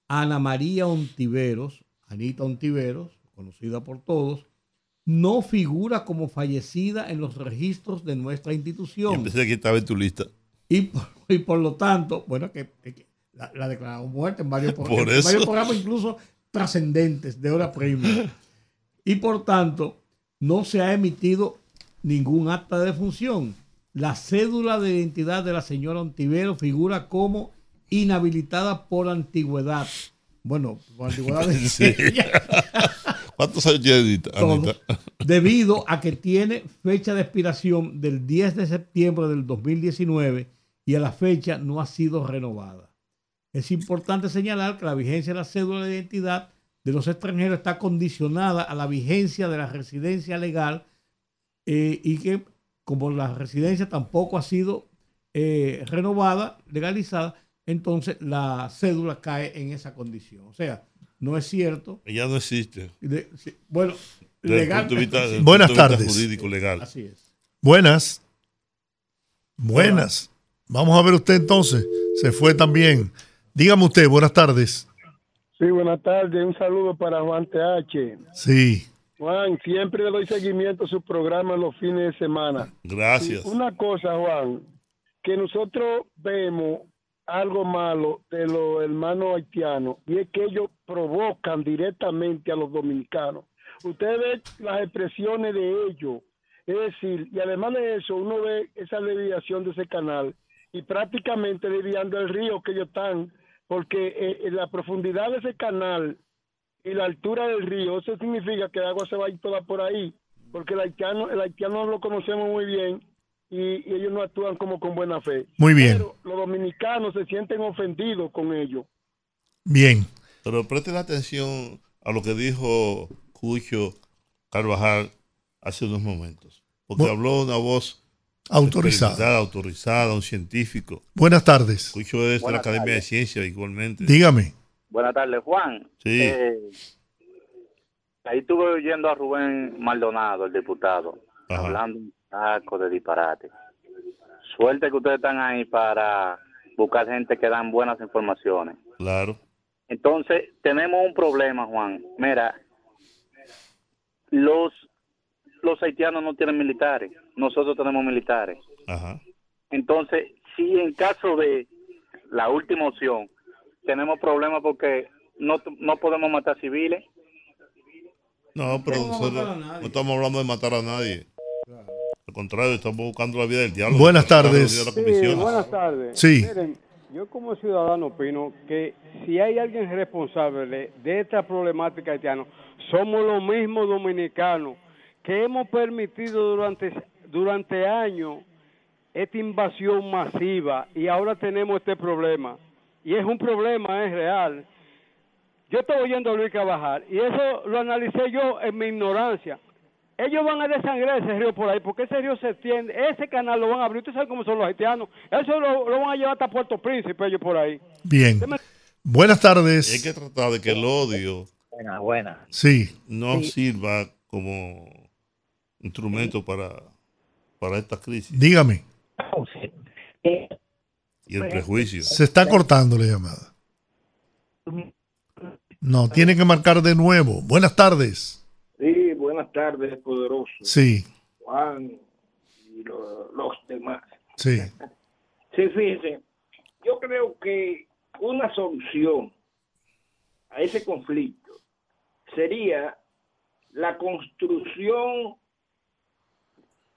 Ana María Ontiveros, Anita Ontiveros, conocida por todos, no figura como fallecida en los registros de nuestra institución. pensé que estaba en tu lista. Y por, lo tanto, bueno, que, la, la, declarado muerta en varios, [laughs] en varios programas, incluso trascendentes de hora prima. Y por tanto, no se ha emitido ningún acta de defunción la cédula de identidad de la señora Ontivero figura como inhabilitada por antigüedad. Bueno, por antigüedad de [laughs] ¿Cuántos años tiene debido a que tiene fecha de expiración del 10 de septiembre del 2019 y a la fecha no ha sido renovada. Es importante señalar que la vigencia de la cédula de identidad de los extranjeros está condicionada a la vigencia de la residencia legal eh, y que como la residencia tampoco ha sido eh, renovada, legalizada, entonces la cédula cae en esa condición. O sea, no es cierto. Ya no existe. De- sí, bueno, Desde legal. punto de vista- desde el Buenas punto de vista tardes. Jurídico legal. Así es. Buenas. Buenas. Vamos a ver usted entonces. Se fue también. Dígame usted, buenas tardes. Sí, buenas tardes. Un saludo para Juan TH. Sí. Juan, siempre le doy seguimiento a su programa los fines de semana. Gracias. Y Una cosa, Juan, que nosotros vemos algo malo de los hermanos haitianos y es que ellos provocan directamente a los dominicanos. Usted ve las expresiones de ellos, es decir, y además de eso, uno ve esa desviación de ese canal y prácticamente desviando el río que ellos están, porque eh, en la profundidad de ese canal y la altura del río, eso significa que el agua se va a ir toda por ahí, porque el haitiano, el haitiano lo conocemos muy bien y, y ellos no actúan como con buena fe. Muy bien. Pero los dominicanos se sienten ofendidos con ellos. Bien. Pero presten atención a lo que dijo Cucho Carvajal hace unos momentos. Porque Bu- habló una voz Autorizada. autorizada, un científico. Buenas tardes. Cucho es de la Buenas Academia de Ciencias igualmente. Dígame. Buenas tardes, Juan. Sí. Eh, ahí estuve oyendo a Rubén Maldonado, el diputado, Ajá. hablando un saco de disparate. Suerte que ustedes están ahí para buscar gente que dan buenas informaciones. Claro. Entonces, tenemos un problema, Juan. Mira, los, los haitianos no tienen militares, nosotros tenemos militares. Ajá. Entonces, si en caso de la última opción, tenemos problemas porque no, no podemos matar civiles. No, pero No nosotros estamos hablando de matar a nadie. Al contrario, estamos buscando la vida del diablo. Buenas tardes. Sí, buenas tardes. Sí. Miren, yo como ciudadano opino que si hay alguien responsable de esta problemática haitiana, somos los mismos dominicanos que hemos permitido durante, durante años esta invasión masiva y ahora tenemos este problema. Y es un problema, es real. Yo estoy oyendo a Luis Carvajal y eso lo analicé yo en mi ignorancia. Ellos van a desangrar ese río por ahí, porque ese río se extiende, ese canal lo van a abrir. Usted sabe cómo son los haitianos. Eso lo, lo van a llevar hasta Puerto Príncipe, ellos por ahí. Bien. Buenas tardes. Hay que tratar de que el odio Buena, buena. Sí. no Sí. sirva como instrumento para, para esta crisis. Dígame. Y el prejuicio. Se está cortando la llamada. No, tiene que marcar de nuevo. Buenas tardes. Sí, buenas tardes, poderoso. Sí, Juan y lo- los demás. sí. Sí, fíjense, yo creo que una solución a ese conflicto sería la construcción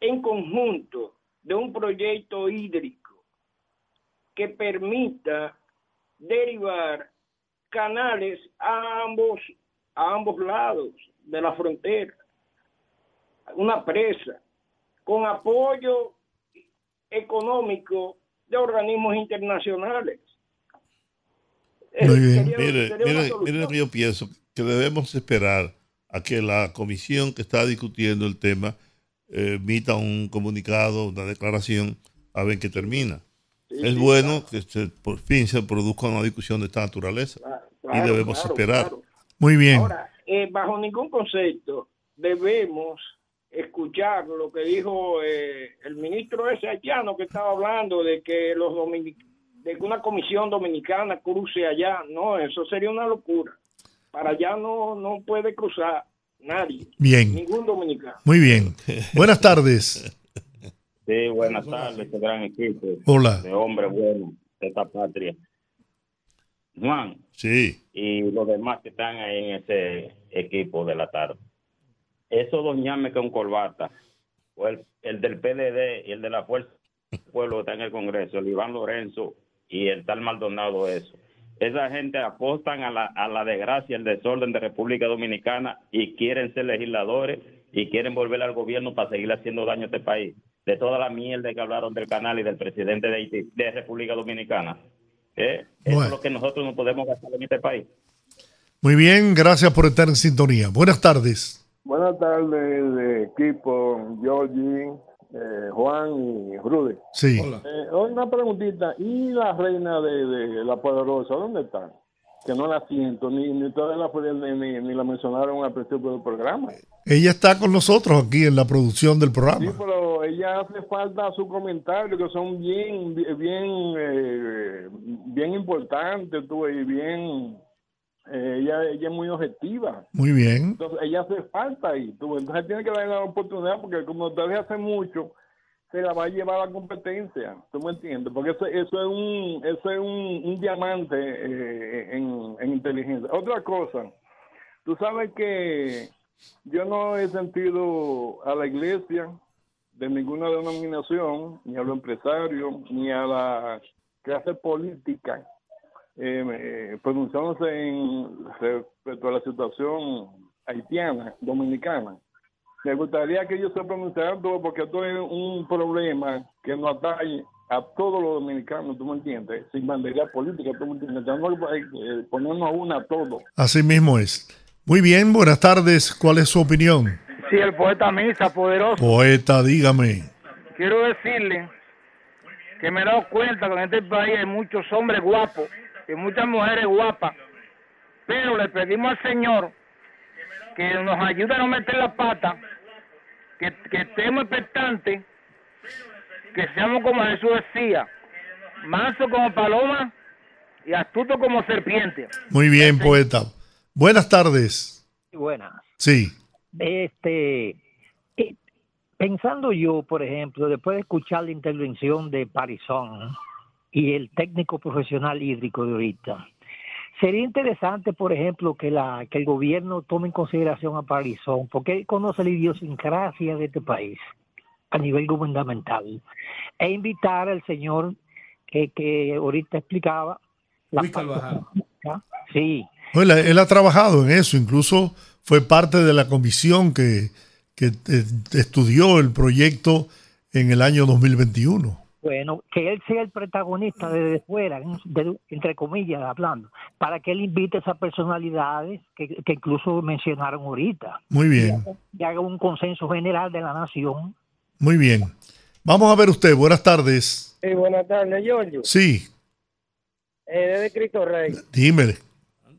en conjunto de un proyecto hídrico que permita derivar canales a ambos a ambos lados de la frontera. Una presa con apoyo económico de organismos internacionales. Muy bien. Sería- Mire, sería mire, mire lo que yo pienso, que debemos esperar a que la comisión que está discutiendo el tema emita un comunicado, una declaración, a ver qué termina. es sí, bueno que se- por fin se produzca una discusión de esta naturaleza y Claro, debemos claro, esperar. claro. Muy bien. Ahora, eh, bajo ningún concepto debemos escuchar lo que dijo eh, el ministro ese haitiano que estaba hablando de que los dominic- de que una comisión dominicana cruce allá. No, eso sería una locura. Para allá no, no puede cruzar nadie. Bien. Ningún dominicano. Muy bien. Buenas tardes. Sí, buenas tardes, este gran equipo. Hola. De hombre bueno de esta patria. Juan. Sí. Y los demás que están ahí en ese equipo de la tarde. Esos dos ñames con corbata, o el, el del PLD y el de la Fuerza del Pueblo que está en el Congreso, el Iván Lorenzo y el tal Maldonado, eso. Esa gente apostan a la, a la desgracia, el desorden de República Dominicana y quieren ser legisladores y quieren volver al gobierno para seguir haciendo daño a este país. De toda la mierda que hablaron del canal y del presidente de Haití, de República Dominicana. ¿Eh? Eso es lo que nosotros no podemos gastar en este país. Muy bien, gracias por estar en sintonía. Buenas tardes. Buenas tardes, de equipo, Georgie, eh, Juan y Rudy. Sí. Eh, una preguntita, ¿y la reina de, de la poderosa, dónde está? Que no la siento, ni, ni todas la, ni, ni, ni la mencionaron al principio del programa. Ella está con nosotros aquí en la producción del Sí, programa. pero ella hace falta sus comentarios que son bien, bien, eh, bien importantes, tú, y bien, eh, ella, ella es muy objetiva. Muy bien. Entonces, ella hace falta ahí. Tú, entonces, tiene que darle la oportunidad porque como ustedes hace mucho, se la va a llevar a la competencia. ¿Tú me entiendes? Porque eso, eso es un eso es un, un diamante eh, en, en inteligencia. Otra cosa, tú sabes que yo no he sentido a la iglesia de ninguna denominación, ni a los empresarios, ni a la clase política, eh, eh, pronunciándose en respecto a la situación haitiana, dominicana. Me gustaría que ellos se pronunciaran todo porque esto es un problema que nos atañe a todos los dominicanos, ¿tú me entiendes? Sin bandera política, ¿tú me entiendes? Tenemos que eh, ponernos una a todos. Así mismo es. Muy bien, buenas tardes. ¿Cuál es su opinión? Sí, el poeta Misa, poderoso. Poeta, dígame. Quiero decirle que me he dado cuenta que en este país hay muchos hombres guapos y muchas mujeres guapas, pero le pedimos al Señor que nos ayude a no meter la pata, que, que estemos expectantes, que seamos como Jesús decía, manso como paloma y astuto como serpiente. Muy bien, poeta. Buenas tardes. Buenas. Sí. Este, eh, pensando yo, por ejemplo, después de escuchar la intervención de Parizón y el técnico profesional hídrico de ahorita, sería interesante, por ejemplo, que la que el gobierno tome en consideración a Parizón, porque él conoce la idiosincrasia de este país a nivel gubernamental, e invitar al señor que, que ahorita explicaba. La Luis Carvajal. Sí, Bueno, él, él ha trabajado en eso, incluso fue parte de la comisión que, que eh, estudió el proyecto en el año 2021. Bueno, que él sea el protagonista desde fuera, en- de- entre comillas hablando, para que él invite a esas personalidades que, que incluso mencionaron ahorita. Muy bien, Y haga un consenso general de la nación. muy bien. Vamos a ver usted, buenas tardes. Sí, buenas tardes, Giorgio. Sí, Eh, desde Cristo Rey. dímele.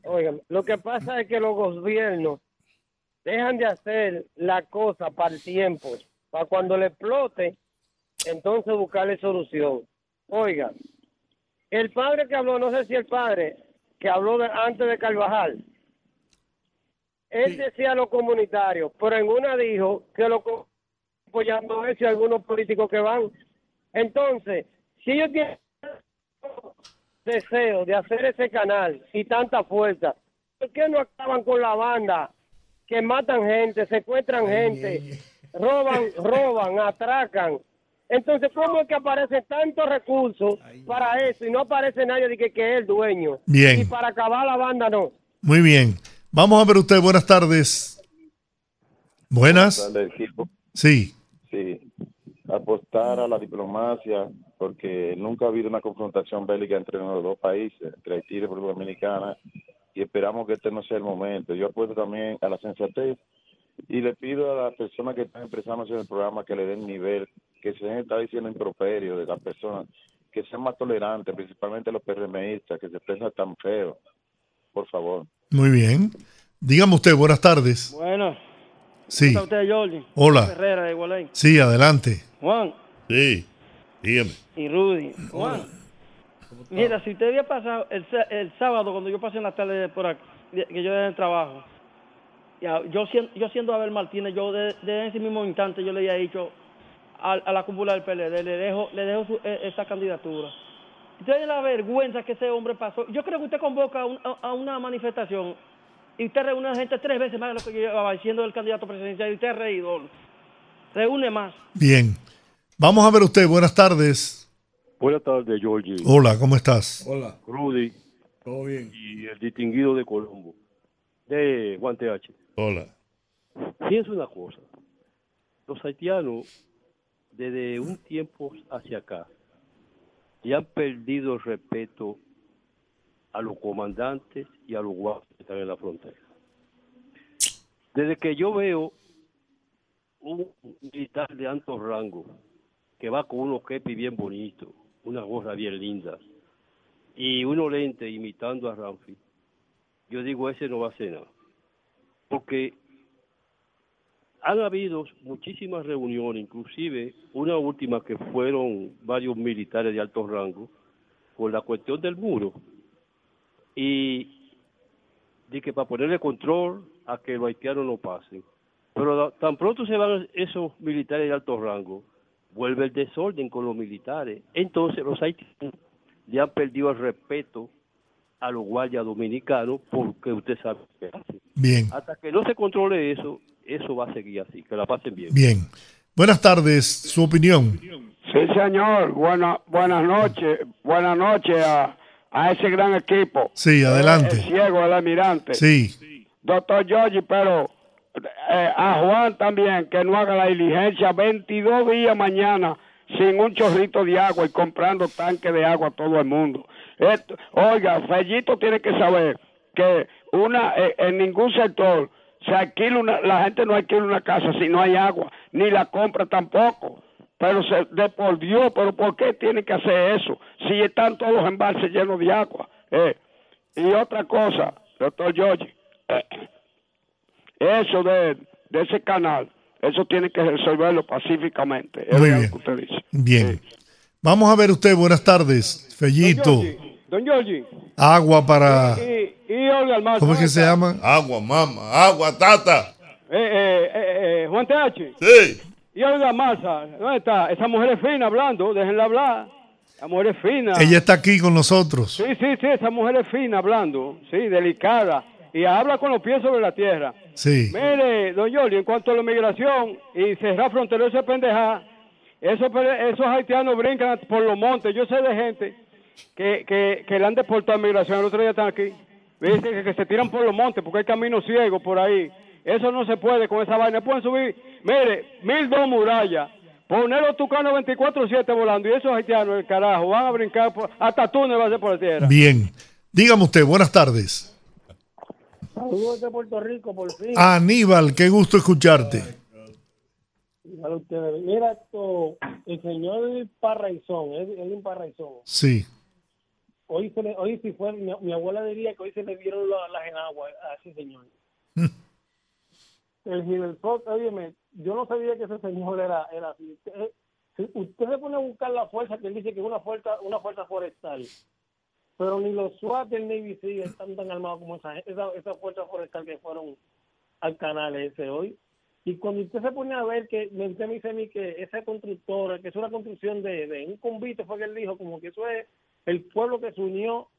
Oigan, lo que pasa es que los gobiernos dejan de hacer la cosa para el tiempo, para cuando le explote, entonces buscarle solución. Oiga, el padre que habló, no sé si el padre que habló de- antes de Carvajal, él decía lo comunitario, pero en una dijo que lo apoyando eso y algunos políticos que van. Entonces, si ellos tienen deseo de hacer ese canal y tanta fuerza, ¿por qué no acaban con la banda que matan gente, secuestran gente, roban, roban, [laughs] atracan? Entonces, ¿cómo es que aparecen tantos recursos para eso y no aparece nadie de que, que es el dueño? Bien. Y para acabar la banda no. Muy bien. Vamos a ver usted, buenas tardes. Buenas. del equipo. Sí, Sí, apostar a la diplomacia, porque nunca ha habido una confrontación bélica entre los dos países, entre Haití y República Dominicana, y esperamos que este no sea el momento. Yo apuesto también a la sensatez y le pido a las personas que están expresándose en el programa que le den nivel, que se estar diciendo improperio de las personas, que sean más tolerantes, principalmente los PRMistas, que se expresan tan feo. Por favor. muy bien. Dígame usted, buenas tardes. Bueno. Sí. ¿Cómo está usted, Jorge? Hola. Ferrera de Igualay. Sí, adelante. Juan Sí, dígame. y Rudy. Juan. Mira, si usted había pasado el, el sábado, cuando yo pasé en la tarde por aquí, que yo en el trabajo, ya, yo, siendo, yo siendo Abel Martínez, yo de, de ese mismo instante yo le había dicho a, a la cúpula del PLD, le dejo, le dejo su- e- esa candidatura. Entonces la vergüenza que ese hombre pasó. Yo creo que usted convoca a, un- a- a una manifestación y usted reúne a gente tres veces más de lo que yo llevaba siendo el candidato presidencial y usted es reidor. Reúne más. Bien. Vamos a ver usted, buenas tardes. Buenas tardes, Georgie. Hola, ¿cómo estás? Hola. Rudy. Todo bien. y el distinguido de Colombo, de Guante H. Hola. Pienso una cosa. Los haitianos, desde un tiempo hacia acá, ya han perdido el respeto a los comandantes y a los guardias que están en la frontera. Desde que yo veo un militar de alto rango que va con unos kepis bien bonitos, una gorra bien linda y unos lentes imitando a Ramfi, yo digo, ese no va a hacer nada. Porque han habido muchísimas reuniones, inclusive una última que fueron varios militares de alto rango, con la cuestión del muro. Y de que para ponerle control a que los haitianos no pasen. Pero tan pronto se van esos militares de alto rango, vuelve el desorden con los militares. Entonces los haitianos ya han perdido el respeto a los guardias dominicanos porque usted sabe qué hacen. Bien, Hasta que no se controle eso, eso va a seguir así. Que la pasen bien. bien. Buenas tardes, su opinión. Sí, señor. Buena, buenas noches. Buenas noches a, a ese gran equipo. Sí, adelante. El ciego, el almirante. Sí, Doctor Giorgi, pero eh, a Juan también, que no haga la diligencia 22 días mañana sin un chorrito de agua y comprando tanque de agua a todo el mundo. Esto- oiga, Fellito tiene que saber que una eh, en ningún sector se alquila una, la gente no alquila una casa si no hay agua, ni la compra tampoco. Pero se, de por Dios, pero ¿por qué tienen que hacer eso? Si están todos los embalses llenos de agua. Eh, y otra cosa, doctor Giorgi, eh, eso de, de ese canal, eso tiene que resolverlo pacíficamente. Es Muy bien. que usted dice. bien. Vamos a ver usted, buenas tardes. Fellito, Don Giorgi. agua para... Y, y Olga Almanza. ¿Cómo es que se llama? Agua, mama, agua, tata. Eh, eh, eh, eh, Juan TH. Sí. Y Olga Almanza, ¿dónde está? Esa mujer es fina hablando, déjenla hablar. La mujer es fina. Ella está aquí con nosotros. Sí, sí, sí, esa mujer es fina hablando, sí, delicada. Y habla con los pies sobre la tierra. Sí. Mire, don Yoli, en cuanto a la migración y cerrar fronteras, eso es pendeja. Esos, esos haitianos brincan por los montes. Yo sé de gente que, que, que le han deportado a migración. El otro día están aquí. Dicen que, que se tiran por los montes porque hay caminos ciegos por ahí. Eso no se puede con esa vaina. Pueden subir, mire, mil dos murallas. Poner los tucanos 24-7 volando. Y esos haitianos, el carajo, van a brincar por, hasta túnel va a ser por la tierra. Bien. Dígame usted, buenas tardes. Saludos de Puerto Rico, por fin. Aníbal, qué gusto escucharte. Mira esto, el señor Parraizón, Edwin Parraizón. Sí. Hoy, se le, hoy si fue, mi, mi abuela diría que hoy se le dieron la- las enaguas a ese señor. [laughs] el Gidelfot, óyeme, yo no sabía que ese señor era, era así. Usted, si usted se pone a buscar la fuerza que él dice que es una fuerza, una fuerza forestal, pero ni los SWAT del Navy SEAL están tan armados como esa, esa, esa fuerza forestal que fueron al canal ese hoy. Y cuando usted se pone a ver que me dice a mí que esa constructora, que es una construcción de, de un convite, fue que él dijo, como que eso es el pueblo que se unió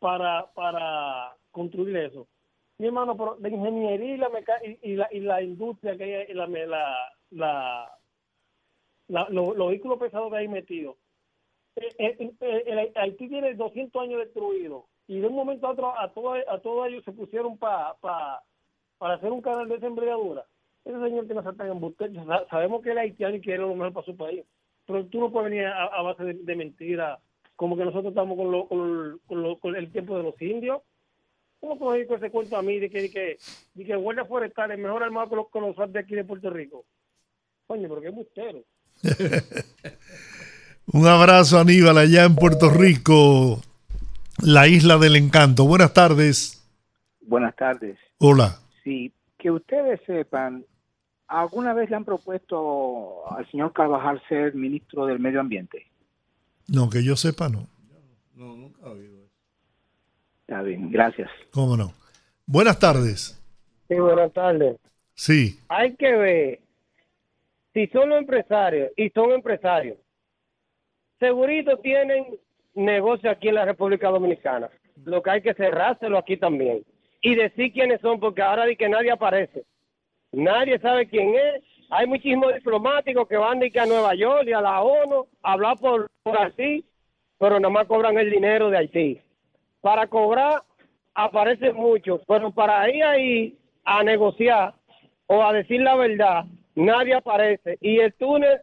para, para construir eso. Mi hermano, pero la ingeniería y la, y, y la, y la industria que hay, la, la, la, la- lo- los vehículos pesados que hay metidos. Eh, eh, eh, el Haití tiene 200 años destruido y de un momento a otro a todos a todos ellos se pusieron para para hacer un canal de desembreadura. Ese señor que nos saltan en sabemos que el haitiano y quiere lo mejor para su país, pero tú no puedes venir a, a base de, de mentiras como que nosotros estamos con, lo, con, con lo- con el tiempo de los indios. ¿Cómo tú me con ese cuento a mí de que, de que, de que guardia forestal es mejor armado que los, SWAT de aquí de Puerto Rico? Coño, pero qué bustero. [laughs] Un abrazo, Aníbal, allá en Puerto Rico, la isla del encanto. Buenas tardes. Buenas tardes. Hola. Sí, que ustedes sepan, ¿alguna vez le han propuesto al señor Carvajal ser ministro del Medio Ambiente? No, que yo sepa, no. No, nunca he oído eso. Está bien, gracias. ¿Cómo no? Buenas tardes. Sí, buenas tardes. Sí. Hay que ver si son los empresarios y son empresarios. Segurito tienen negocio aquí en la República Dominicana. Lo que hay que cerrárselo aquí también. Y decir quiénes son, porque ahora di que nadie aparece. Nadie sabe quién es. Hay muchísimos diplomáticos que van de que a Nueva York y a la ONU a hablar por, por así, pero nada más cobran el dinero de Haití. para cobrar aparece mucho, pero para ir ahí a negociar o a decir la verdad, nadie aparece. Y el túnel,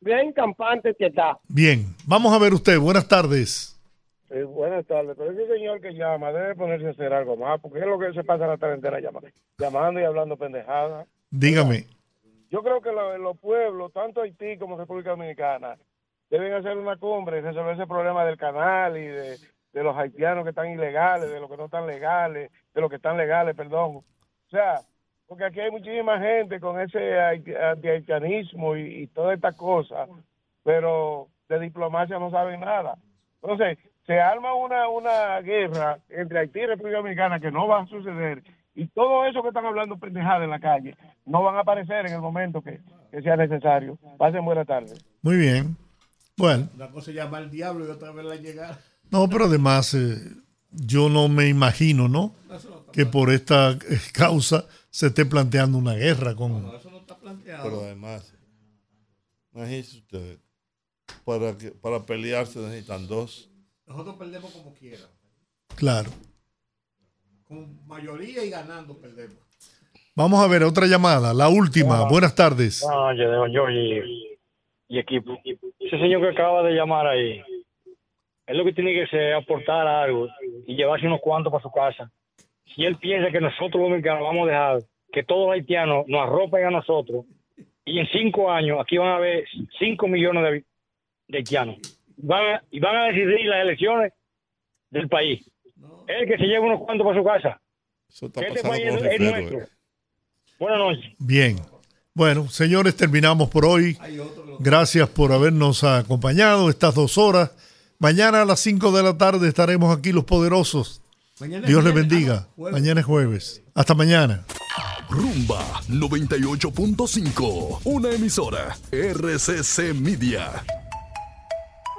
bien campante que está. Bien, vamos a ver usted. Buenas tardes. Sí, buenas tardes, pero ese señor que llama debe ponerse a hacer algo más, porque es lo que se pasa la tarde entera llamando, llamando y hablando pendejadas. Dígame. Yo creo que lo- los pueblos, tanto Haití como República Dominicana, deben hacer una cumbre y resolver ese problema del canal y de, los haitianos que están ilegales, de los que no están legales, de los que están legales, perdón. O sea, porque aquí hay muchísima gente con ese haiti- antihaitianismo y, y todas estas cosas, pero de diplomacia no saben nada. Entonces, se arma una, una guerra entre Haití y República Dominicana que no va a suceder. Y todo eso que están hablando pendejadas en la calle no van a aparecer en el momento que, que sea necesario. Pasen buena tarde. Muy bien. Bueno, Una cosa es llamar al diablo y otra vez la llegar. no, pero además eh, yo no me imagino, ¿no? Que por esta eh, causa se esté planteando una guerra con... Pero además, imagínense ustedes, para, que, para pelearse necesitan dos. Nosotros perdemos como quiera. Claro. Con mayoría y ganando perdemos. Vamos a ver otra llamada, la última. Buenas tardes. Buenas noches, don Jorge y, y equipo. Ese señor que acaba de llamar ahí, es lo que tiene que hacer es aportar algo y llevarse unos cuantos para su casa. Si él piensa que nosotros los mexicanos vamos a dejar que todos los haitianos nos arropen a nosotros y en cinco años aquí van a haber cinco millones de, de haitianos van a- y van a decidir las elecciones del país. Él que se lleve unos cuantos para su casa. está este país es, nuestro. eh. Buenas noches. Bien. Bueno, señores, terminamos por hoy. Gracias por habernos acompañado estas dos horas. Mañana a las 5 de la tarde estaremos aquí los poderosos. Mañana Dios les bendiga. Ah. Mañana es jueves. Hasta mañana. Rumba 98.5, una emisora RCC Media.